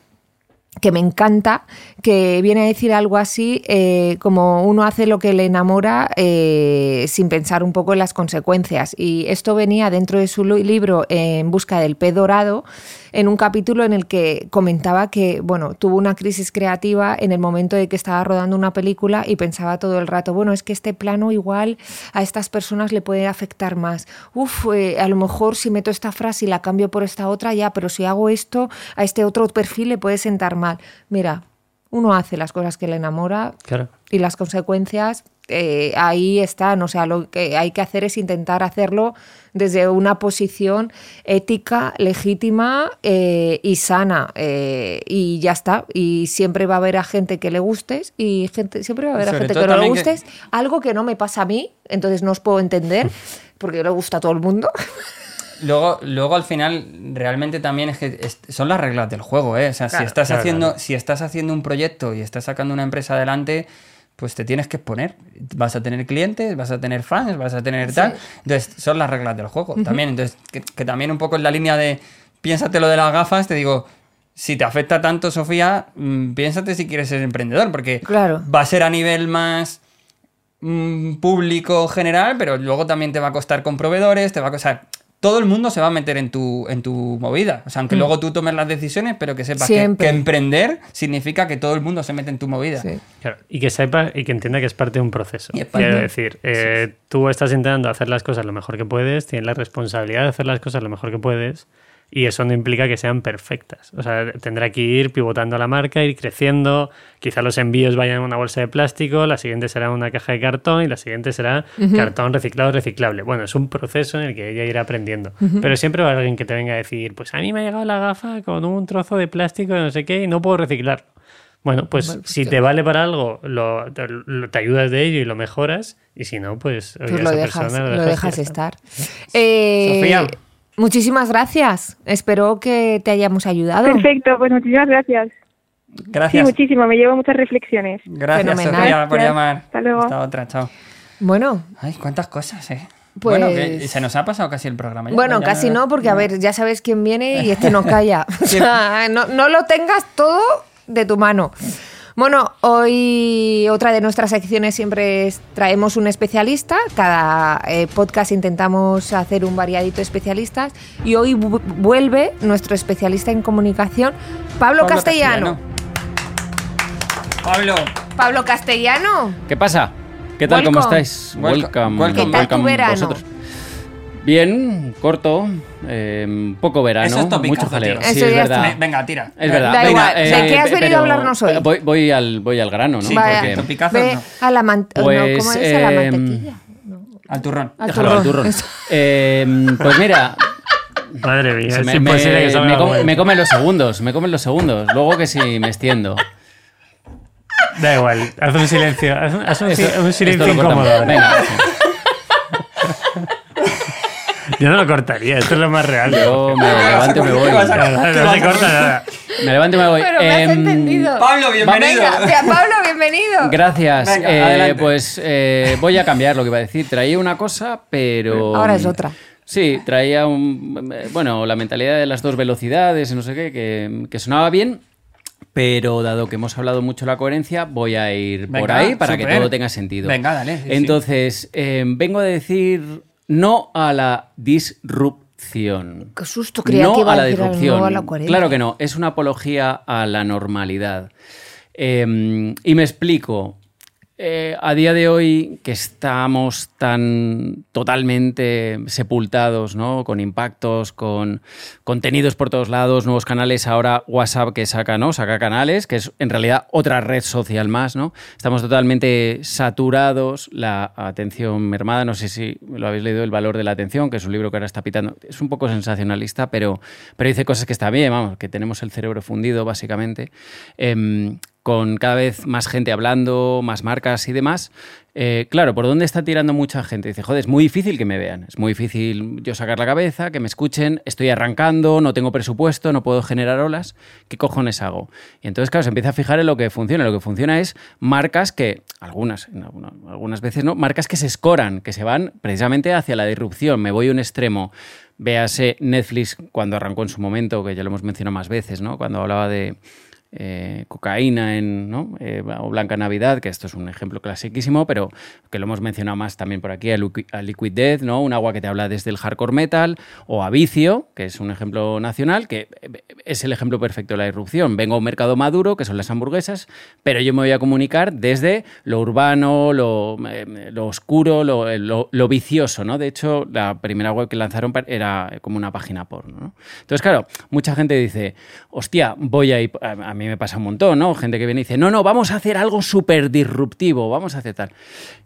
que me encanta, que viene a decir algo así, eh, como uno hace lo que le enamora eh, sin pensar un poco en las consecuencias. Y esto venía dentro de su li- libro En busca del pez dorado, en un capítulo en el que comentaba que, bueno, tuvo una crisis creativa en el momento de que estaba rodando una película y pensaba todo el rato, bueno, es que este plano igual a estas personas le puede afectar más. Uf, eh, a lo mejor si meto esta frase y la cambio por esta otra, ya, pero si hago esto, a este otro perfil le puede sentar mal. Mira, uno hace las cosas que le enamora Claro. y las consecuencias eh, ahí están. O sea, lo que hay que hacer es intentar hacerlo desde una posición ética, legítima eh, y sana. eh, y ya está. Y siempre va a haber a gente que le gustes y gente, siempre va a haber a gente que no le que- gustes. Algo que no me pasa a mí, entonces no os puedo entender, porque le gusta a todo el mundo. Luego, luego al final, realmente también es que es- son las reglas del juego, ¿eh? O sea, si, estás Claro, haciendo, claro. si estás haciendo un proyecto y estás sacando una empresa adelante, pues te tienes que exponer. Vas a tener clientes, vas a tener fans, vas a tener tal. Entonces, son las reglas del juego también. Entonces, que, que también un poco en la línea de piénsate lo de las gafas, te digo, si te afecta tanto, Sofía, mm, piénsate si quieres ser emprendedor, porque Claro. va a ser a nivel más mm, público general, pero luego también te va a costar con proveedores, te va a costar... Todo el mundo se va a meter en tu, en tu movida. O sea, aunque luego tú tomes las decisiones, pero que sepas que, Mm. Emprender significa que todo el mundo se mete en tu movida. Sí. Claro, y que sepa y que entienda que es parte de un proceso. Y es parte- Quiero decir, eh, tú estás intentando hacer las cosas lo mejor que puedes, tienes la responsabilidad de hacer las cosas lo mejor que puedes, Y eso no implica que sean perfectas. O sea, tendrá que ir pivotando la marca, ir creciendo. Quizá los envíos vayan en una bolsa de plástico, la siguiente será una caja de cartón y la siguiente será cartón reciclado, reciclable. Bueno, es un proceso en el que ella irá aprendiendo. Pero siempre va a haber alguien que te venga a decir, pues a mí me ha llegado la gafa con un trozo de plástico de no sé qué y no puedo reciclarlo. Bueno, pues Bueno, si hostia. te vale para algo, lo, te, lo- te ayudas de ello y lo mejoras. Y si no, pues, oye, Pues a lo esa dejas, persona lo dejas ya está. estar. Eh, Sofía. Muchísimas gracias. Espero que te hayamos ayudado. Perfecto, pues muchísimas gracias. Sí, Gracias. muchísimo, me llevo muchas reflexiones. Gracias, Fenomenal. Sofía, por llamar. Hasta luego. Hasta otra, chao. Bueno, Ay, cuántas cosas, ¿eh? Pues- Bueno, que se nos ha pasado casi el programa. ya, bueno, ya- casi no, porque a ver, ya sabes quién viene y este no calla. O sea, no, no lo tengas todo de tu mano. Bueno, hoy otra de nuestras secciones siempre es traemos un especialista. Cada eh, podcast intentamos hacer un variadito de especialistas. Y hoy vu- vuelve nuestro especialista en comunicación, Pablo, Castellano. Pablo, Pablo Castellano. ¿Qué pasa? ¿Qué tal? ¿Cómo Welcome. estáis? Welcome. Welcome. ¿Qué tal tu verano? vosotros. Bien, corto, eh, poco verano, Eso es topicazo, mucho jaleo. tío. Sí, Eso es ya verdad. Ve- venga, tira. Es verdad. Da Venga, igual. ¿De qué has venido pero a hablarnos hoy? Voy, voy al, voy al grano, ¿no? Sí, Vaya. Porque- Topicazos Ve no. a la man- no, Pues, ¿cómo es? A la em, mantequilla. Al turrón. Al Déjalo al turrón. Eh, pues mira, Madre mía, es me, imposible me- que salga me come- me comen los segundos, me comen los segundos. Luego que si me extiendo. Da igual, haz un silencio. Haz un, haz un- un silencio Esto lo cortamos. incómodo. Venga, Yo no lo cortaría, esto es lo más real. yo me levanto y me voy. No, se corta nada. Me levanto y me voy. Pero me has Em, entendido. Pablo, bienvenido. Venga, Pablo, bienvenido. Gracias. Venga, Eh, pues eh, voy a cambiar lo que iba a decir. Traía una cosa, pero. Ahora es otra. Sí, traía un. Bueno, la mentalidad de las dos velocidades, no sé qué, que, que sonaba bien. Pero dado que hemos hablado mucho de la coherencia, voy a ir por ahí para que todo tenga sentido. Venga, dale, sí, sí. Entonces, eh, vengo a decir no a la disrupción. Qué susto, creía no que iba a la disrupción. a la coherencia. Claro que no, es una apología a la normalidad. Eh, y me explico. Eh, a día de hoy, que estamos tan totalmente sepultados, ¿no? Con impactos, con contenidos por todos lados, nuevos canales, ahora WhatsApp que saca, ¿no? Saca canales, que es en realidad otra red social más, ¿no? Estamos totalmente saturados, la atención mermada, no sé si lo habéis leído, El valor de la atención, que es un libro que ahora está pitando. Es un poco sensacionalista, pero, pero dice cosas que está bien, vamos, que tenemos el cerebro fundido, básicamente. Em, con cada vez más gente hablando, más marcas y demás. Eh, claro, ¿por dónde está tirando mucha gente? Dice, joder, es muy difícil que me vean, es muy difícil yo sacar la cabeza, que me escuchen, estoy arrancando, no tengo presupuesto, no puedo generar olas, ¿qué cojones hago? Y entonces, claro, se empieza a fijar en lo que funciona. Lo que funciona es marcas que, algunas, algunas veces no, marcas que se escoran, que se van precisamente hacia la disrupción. Me voy a un extremo. Véase Netflix cuando arrancó en su momento, que ya lo hemos mencionado más veces, ¿no? Cuando hablaba de eh, cocaína en. Eh, o Blanca Navidad, que esto es un ejemplo clasiquísimo, pero que lo hemos mencionado más también por aquí, a, Liqui- a Liquid Death, ¿no? un agua que te habla desde el hardcore metal, o a Vicio, que es un ejemplo nacional, que eh, es el ejemplo perfecto de la irrupción. Vengo a un mercado maduro, que son las hamburguesas, pero yo me voy a comunicar desde lo urbano, lo, oscuro, lo, vicioso. ¿no? De hecho, la primera web que lanzaron era como una página porno. ¿no? Entonces, claro, mucha gente dice, hostia, voy a ir... A mí me pasa un montón, ¿no? Gente que viene y dice, no, no, vamos a hacer algo súper disruptivo, vamos a hacer tal.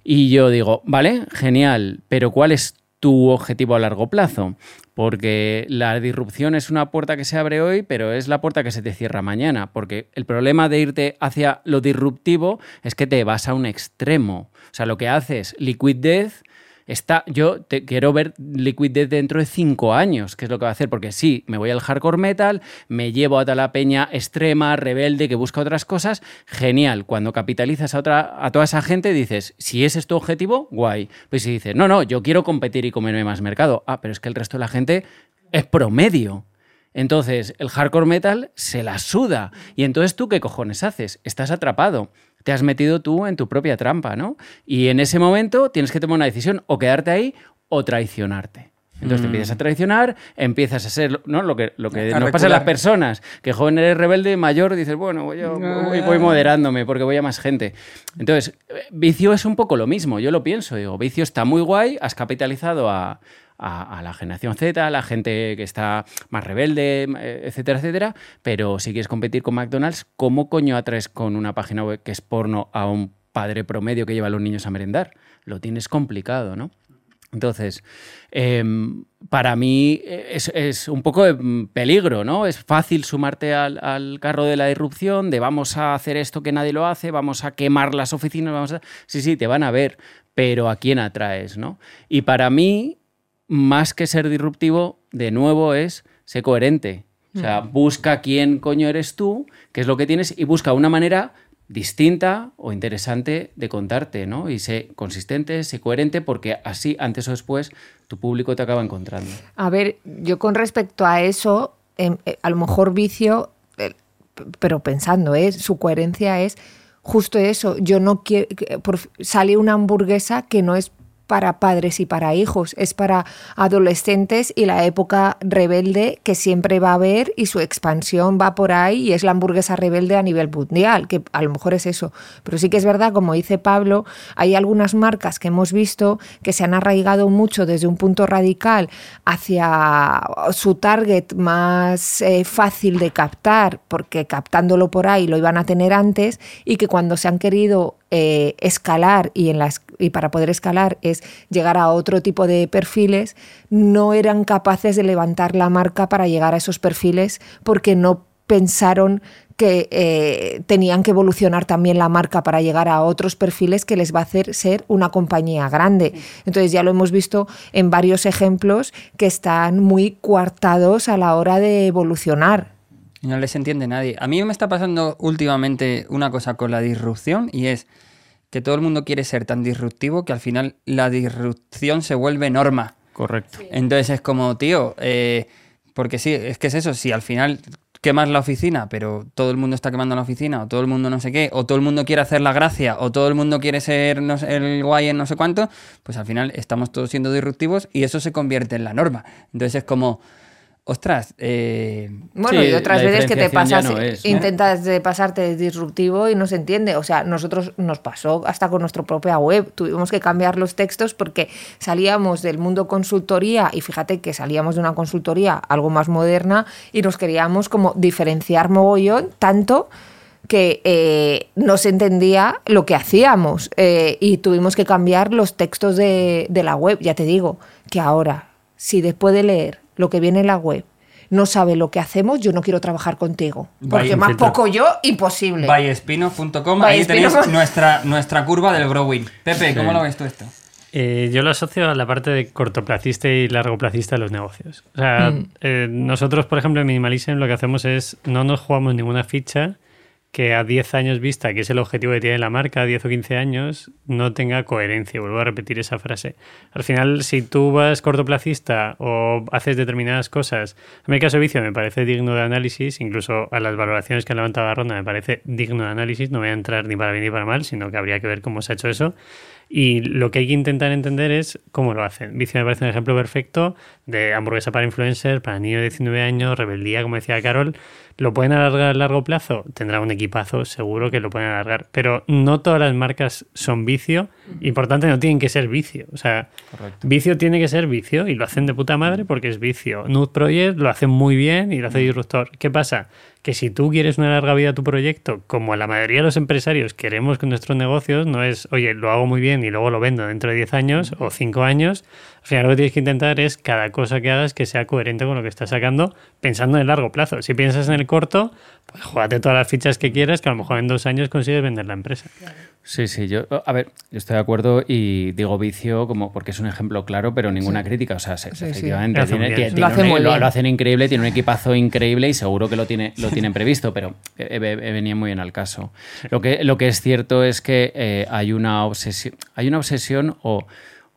Y yo digo, vale, genial, pero ¿cuál es tu objetivo a largo plazo? Porque la disrupción es una puerta que se abre hoy, pero es la puerta que se te cierra mañana. Porque el problema de irte hacia lo disruptivo es que te vas a un extremo. O sea, lo que haces, Liquid Death, Está, yo te quiero ver Liquid dentro de cinco años, que es lo que va a hacer, porque sí, me voy al hardcore metal, me llevo a la peña extrema, rebelde, que busca otras cosas, genial. Cuando capitalizas a, otra, a toda esa gente, dices, si ese es tu objetivo, guay. Pues si dices, no, no, yo quiero competir y comerme más mercado, ah, pero es que el resto de la gente es promedio. Entonces, el hardcore metal se la suda. Y entonces, ¿tú qué cojones haces? Estás atrapado. Te has metido tú en tu propia trampa, ¿no? Y en ese momento tienes que tomar una decisión, o quedarte ahí o traicionarte. Entonces te empiezas a traicionar, empiezas a ser ¿no? lo que, lo que A nos pasa a las personas, que joven eres rebelde, mayor, dices, bueno, voy, voy, voy moderándome porque voy a más gente. Entonces, eh, vicio es un poco lo mismo, yo lo pienso, digo, vicio está muy guay, has capitalizado a, a, la generación Z, a la gente que está más rebelde, eh, etcétera, etcétera. Pero si quieres competir con McDonald's, ¿cómo coño atraes con una página web que es porno a un padre promedio que lleva a los niños a merendar? Lo tienes complicado, ¿no? Entonces, em, para mí es, es un poco de mm, peligro, ¿no? Es fácil sumarte al, al carro de la disrupción, de vamos a hacer esto que nadie lo hace, vamos a quemar las oficinas, vamos a... Sí, sí, te van a ver, pero ¿a quién atraes, no? Y para mí, más que ser disruptivo, de nuevo es ser coherente. O sea, busca quién coño eres tú, qué es lo que tienes, y busca una manera distinta o interesante de contarte, ¿no? Y sé consistente, sé coherente, porque así, antes o después, tu público te acaba encontrando. A ver, yo con respecto a eso, em, eh, a lo mejor vicio, eh, pero pensando, ¿eh? su coherencia es justo eso. Yo no quiero. Sale una hamburguesa que no es para padres y para hijos, es para adolescentes y la época rebelde que siempre va a haber y su expansión va por ahí y es la hamburguesa rebelde a nivel mundial, que a lo mejor es eso. Pero sí que es verdad, como dice Pablo, hay algunas marcas que hemos visto que se han arraigado mucho desde un punto radical hacia su target más eh, fácil de captar, porque captándolo por ahí lo iban a tener antes, y que cuando se han querido eh, escalar y, en las, y para poder escalar es llegar a otro tipo de perfiles, no eran capaces de levantar la marca para llegar a esos perfiles porque no pensaron que eh, tenían que evolucionar también la marca para llegar a otros perfiles que les va a hacer ser una compañía grande. Entonces ya lo hemos visto en varios ejemplos que están muy coartados a la hora de evolucionar. Y No les entiende nadie. A mí me está pasando últimamente una cosa con la disrupción y es que todo el mundo quiere ser tan disruptivo que al final la disrupción se vuelve norma. Correcto. Entonces es como, tío, eh, porque sí, es que es eso, si al final quemas la oficina, pero todo el mundo está quemando la oficina, o todo el mundo no sé qué, o todo el mundo quiere hacer la gracia, o todo el mundo quiere ser no sé, el guay en no sé cuánto, pues al final estamos todos siendo disruptivos y eso se convierte en la norma. Entonces es como, ostras, eh, Bueno, Sí, y otras veces que te pasas, no es, ¿no? intentas de pasarte de disruptivo y no se entiende. O sea, nosotros nos pasó hasta con nuestra propia web. Tuvimos que cambiar los textos porque salíamos del mundo consultoría y fíjate que salíamos de una consultoría algo más moderna y nos queríamos como diferenciar mogollón tanto que eh, no se entendía lo que hacíamos eh, y tuvimos que cambiar los textos de, de la web. Ya te digo que ahora, si después de leer lo que viene en la web no sabe lo que hacemos, yo no quiero trabajar contigo. Porque más poco yo, imposible. byespino.com, ahí tenéis nuestra, nuestra curva del growing. Pepe, ¿cómo Sí. lo ves tú esto? Eh, yo lo asocio a la parte de cortoplacista y largoplacista de los negocios. O sea, Mm. eh, nosotros, por ejemplo, en Minimalism lo que hacemos es no nos jugamos ninguna ficha que a 10 años vista, que es el objetivo que tiene la marca, 10 o 15 años, no tenga coherencia. Vuelvo a repetir esa frase. Al final, si tú vas cortoplacista o haces determinadas cosas, en mi caso de vicio me parece digno de análisis, incluso a las valoraciones que han levantado la ronda me parece digno de análisis, no voy a entrar ni para bien ni para mal, sino que habría que ver cómo se ha hecho eso. Y lo que hay que intentar entender es cómo lo hacen. Vicio me parece un ejemplo perfecto de hamburguesa para influencer, para niño de 19 años, rebeldía, como decía Carol. ¿Lo pueden alargar a largo plazo? Tendrá un equipazo, seguro que lo pueden alargar. Pero no todas las marcas son vicio y por tanto no tienen que ser vicio. O sea, vicio tiene que ser vicio y lo hacen de puta madre porque es vicio. Nude Project lo hacen muy bien y lo hace disruptor. ¿Qué pasa? Que si tú quieres una larga vida a tu proyecto, como la mayoría de los empresarios queremos con nuestros negocios, no es, oye, lo hago muy bien y luego lo vendo dentro de 10 años o 5 años. Al final lo que tienes que intentar es cada cosa que hagas que sea coherente con lo que estás sacando, pensando en el largo plazo. Si piensas en el corto, pues jugate todas las fichas que quieras, que a lo mejor en dos años consigues vender la empresa. Sí, sí, yo, a ver, yo estoy de acuerdo y digo vicio como porque es un ejemplo claro, pero ninguna crítica. O sea, se- sí. efectivamente, Lo hacen tiene, bien. tiene- Lo hacen lo- lo increíble, tiene un equipazo increíble y seguro que lo, tiene, lo tienen previsto, pero eh, eh, eh, venía muy bien al caso. Lo que, lo que es cierto es que eh, hay, una obsesión, hay una obsesión o,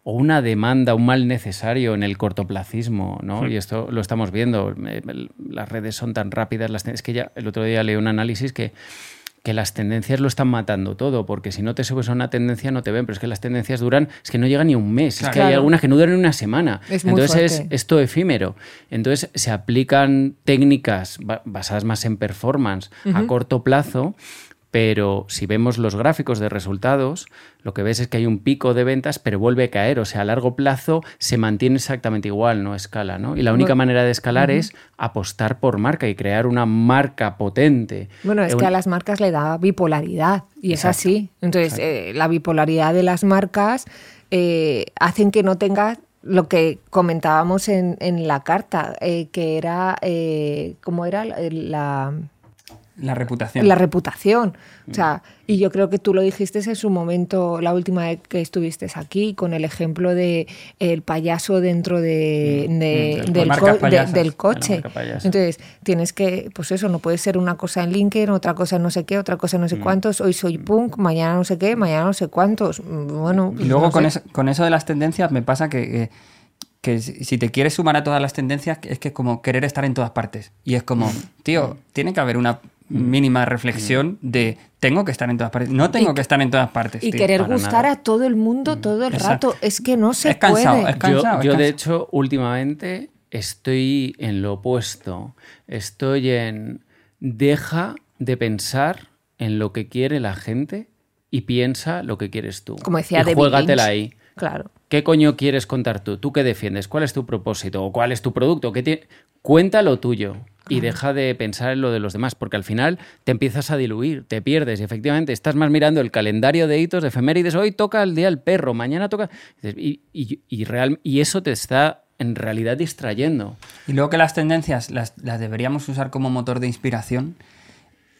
o una demanda, un mal necesario en el cortoplacismo, ¿no? Y esto lo estamos viendo. Eh, Las redes son tan rápidas, las, es que ya el otro día leí un análisis que que las tendencias lo están matando todo, porque si no te subes a una tendencia no te ven, pero es que las tendencias duran, es que no llegan ni un mes, es que hay algunas que no duran una semana. Es Entonces es fuerte. esto efímero. Entonces se aplican técnicas ba- basadas más en performance a corto plazo pero si vemos los gráficos de resultados, lo que ves es que hay un pico de ventas, pero vuelve a caer. O sea, a largo plazo se mantiene exactamente igual, no escala, ¿no? Y la única manera de escalar es apostar por marca y crear una marca potente. Bueno, es Un- que a las marcas le da bipolaridad y es así. Entonces, eh, la bipolaridad de las marcas eh, hacen que no tengas lo que comentábamos en, en la carta, eh, que era, eh, ¿cómo era? La, la- reputación. la reputación. O sea, y yo creo que tú lo dijiste en su momento, la última vez que estuviste aquí, con el ejemplo de el payaso dentro de, de- mm, del, de- coche. Entonces, tienes que, pues eso, no puede ser una cosa en LinkedIn, otra cosa en no sé qué, otra cosa en no sé cuántos, hoy soy punk, mañana no sé qué, mañana no sé cuántos. Mm, Bueno, Y luego no con sé. eso, con eso de las tendencias me pasa que, que, que si si te quieres sumar a todas las tendencias es que es como querer estar en todas partes. Y es como, tío, tiene que haber una mínima reflexión de tengo que estar en todas partes. No tengo Y- que estar en todas partes. Y tío. querer gustar nada. a todo el mundo todo el Exacto. rato. Es que no se Es cansado, puede. es cansado, yo, yo, de cansado. hecho, últimamente estoy en lo opuesto. Estoy en deja de pensar en lo que quiere la gente y piensa lo que quieres tú. Como decía y juégatela Lynch. ahí. Claro. ¿Qué coño quieres contar tú? ¿Tú qué defiendes? ¿Cuál es tu propósito? ¿O cuál es tu producto? ¿Qué Cuenta lo tuyo y deja de pensar en lo de los demás, porque al final te empiezas a diluir, te pierdes y efectivamente estás más mirando el calendario de hitos, de efemérides. Hoy toca el día del perro, mañana toca. Y, y- y real- y eso te está en realidad distrayendo. Y luego que las tendencias las, las deberíamos usar como motor de inspiración.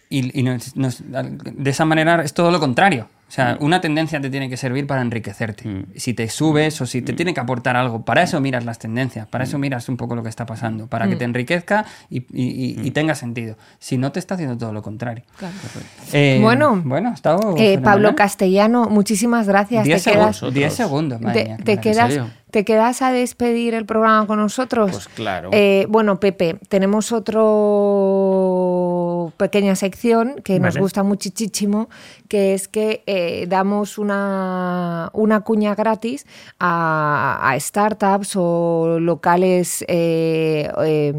Y, y nos- nos- de esa manera es todo lo contrario. O sea, una tendencia te tiene que servir para enriquecerte. Si te subes o si te tiene que aportar algo, para eso miras las tendencias, para eso miras un poco lo que está pasando, para que te enriquezca y, y- y- y tenga sentido. Si no, te está haciendo todo lo contrario. Eh, Bueno. bueno, ha estado Eh, Pablo. Castellano, muchísimas gracias. 10 Te quedas, segundos, 10 segundos, madre te, mía, quedas? ¿Te quedas a despedir el programa con nosotros? Pues claro. Eh, bueno, Pepe, tenemos otro pequeña sección que nos gusta muchísimo, que es que eh, damos una, una cuña gratis a, a startups o locales eh, eh,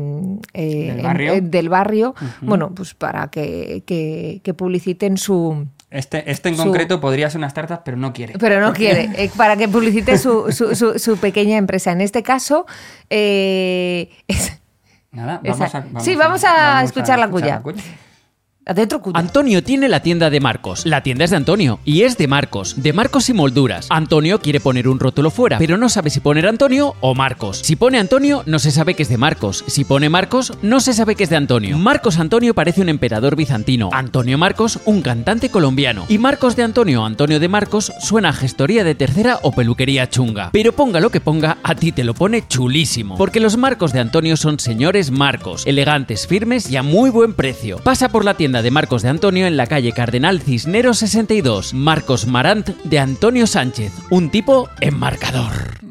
eh, ¿Del en- barrio? eh, del barrio, bueno, pues para que, que- que publiciten su, Este, este en Su- concreto podría ser una startup, pero no quiere. pero no quiere, eh, para que publicite su, su- su- su pequeña empresa. En este caso, eh, es- Nada, Esa- vamos a, Sí, vamos a escuchar la cuya. Antonio tiene la tienda de Marcos. La tienda es de Antonio y es de Marcos, de Marcos y molduras. Antonio quiere poner un rótulo fuera, pero no sabe si poner Antonio o Marcos. Si pone Antonio, no se sabe que es de Marcos. Si pone Marcos, no se sabe que es de Antonio. Marcos Antonio parece un emperador bizantino. Antonio Marcos, un cantante colombiano. Y Marcos de Antonio, Antonio de Marcos, suena a gestoría de tercera o peluquería chunga. Pero ponga lo que ponga, a ti te lo pone chulísimo. Porque los Marcos de Antonio son señores Marcos, elegantes, firmes y a muy buen precio. Pasa por la tienda de Marcos de Antonio en la calle Cardenal Cisneros 62. Marcos Marant de Antonio Sánchez, un tipo enmarcador.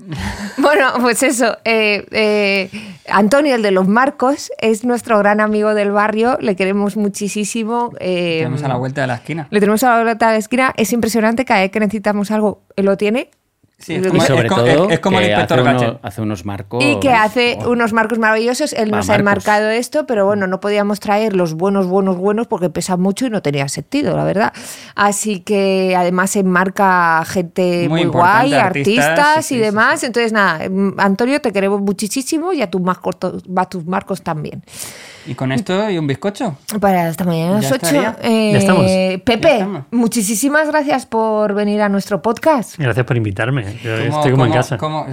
Bueno, pues eso. eh, eh, Antonio, el de los Marcos, es nuestro gran amigo del barrio. Le queremos muchísimo. eh, Tenemos a la vuelta de la esquina. Le tenemos a la vuelta de la esquina. Es impresionante. Cada vez que necesitamos algo, él lo tiene. Sí, es Y como, Y sobre es todo, es como el inspector hace, uno- hace unos marcos. Y que hace Oh. unos marcos maravillosos. Él Va, nos ha enmarcado esto, pero bueno, no podíamos traer los buenos, buenos, buenos porque pesan mucho y no tenía sentido, la verdad. Así que además enmarca gente Muy muy, guay, artistas, artistas, sí, y sí, demás. sí. Entonces, nada, mm, Antonio, te queremos muchísimo y a tus marcos, a tus marcos también. Y con esto y un bizcocho. Para esta mañana a las Ya 8. estaría. Ya estamos. Pepe, Ya estamos. muchísimas gracias por venir a nuestro podcast. Gracias por invitarme. Yo ¿Cómo- estoy como en casa. cómo-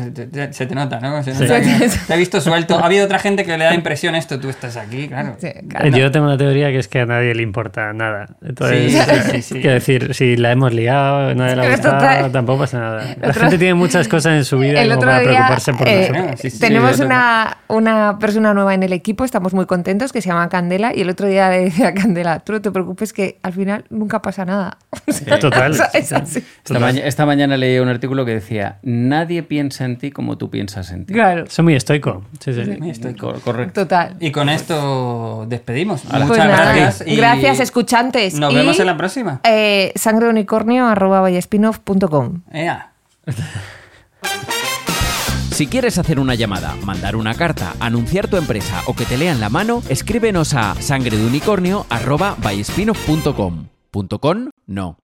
se te nota, ¿no? Se Sí. nota que te he visto suelto. Ha habido otra gente que le da impresión esto. Tú estás aquí, claro. Sí, Eh, claro. Yo tengo una teoría que es que a nadie le importa nada. Entonces, Sí, sí, eh, sí, sí. quiero decir, si la hemos liado, nadie la ha gustado, tampoco pasa nada. La otro- gente tiene muchas cosas en su vida El como otro para día preocuparse por eh, nosotros. Sí, sí, tenemos sí, una, una persona nueva en el equipo, estamos muy contentos, que se llama Candela, y el otro día le decía a Candela, tú no te preocupes que al final nunca pasa nada. O sea, Total. o sea, es así. Esta, esta mañana leí un artículo que decía: Nadie piensa en ti como tú piensas en ti. Claro, Soy muy estoico. Sí, sí. Estoy- Cor- correcto. total. Y con esto despedimos. Pues Muchas nada, gracias. y gracias, escuchantes. Nos Y, vemos en la próxima. Eh, sangreunicornio arroba vallespinoff.com. Ea. Si quieres hacer una llamada, mandar una carta, anunciar tu empresa o que te lean la mano, escríbenos a sangredeunicornio@byespinoff.com. .con no.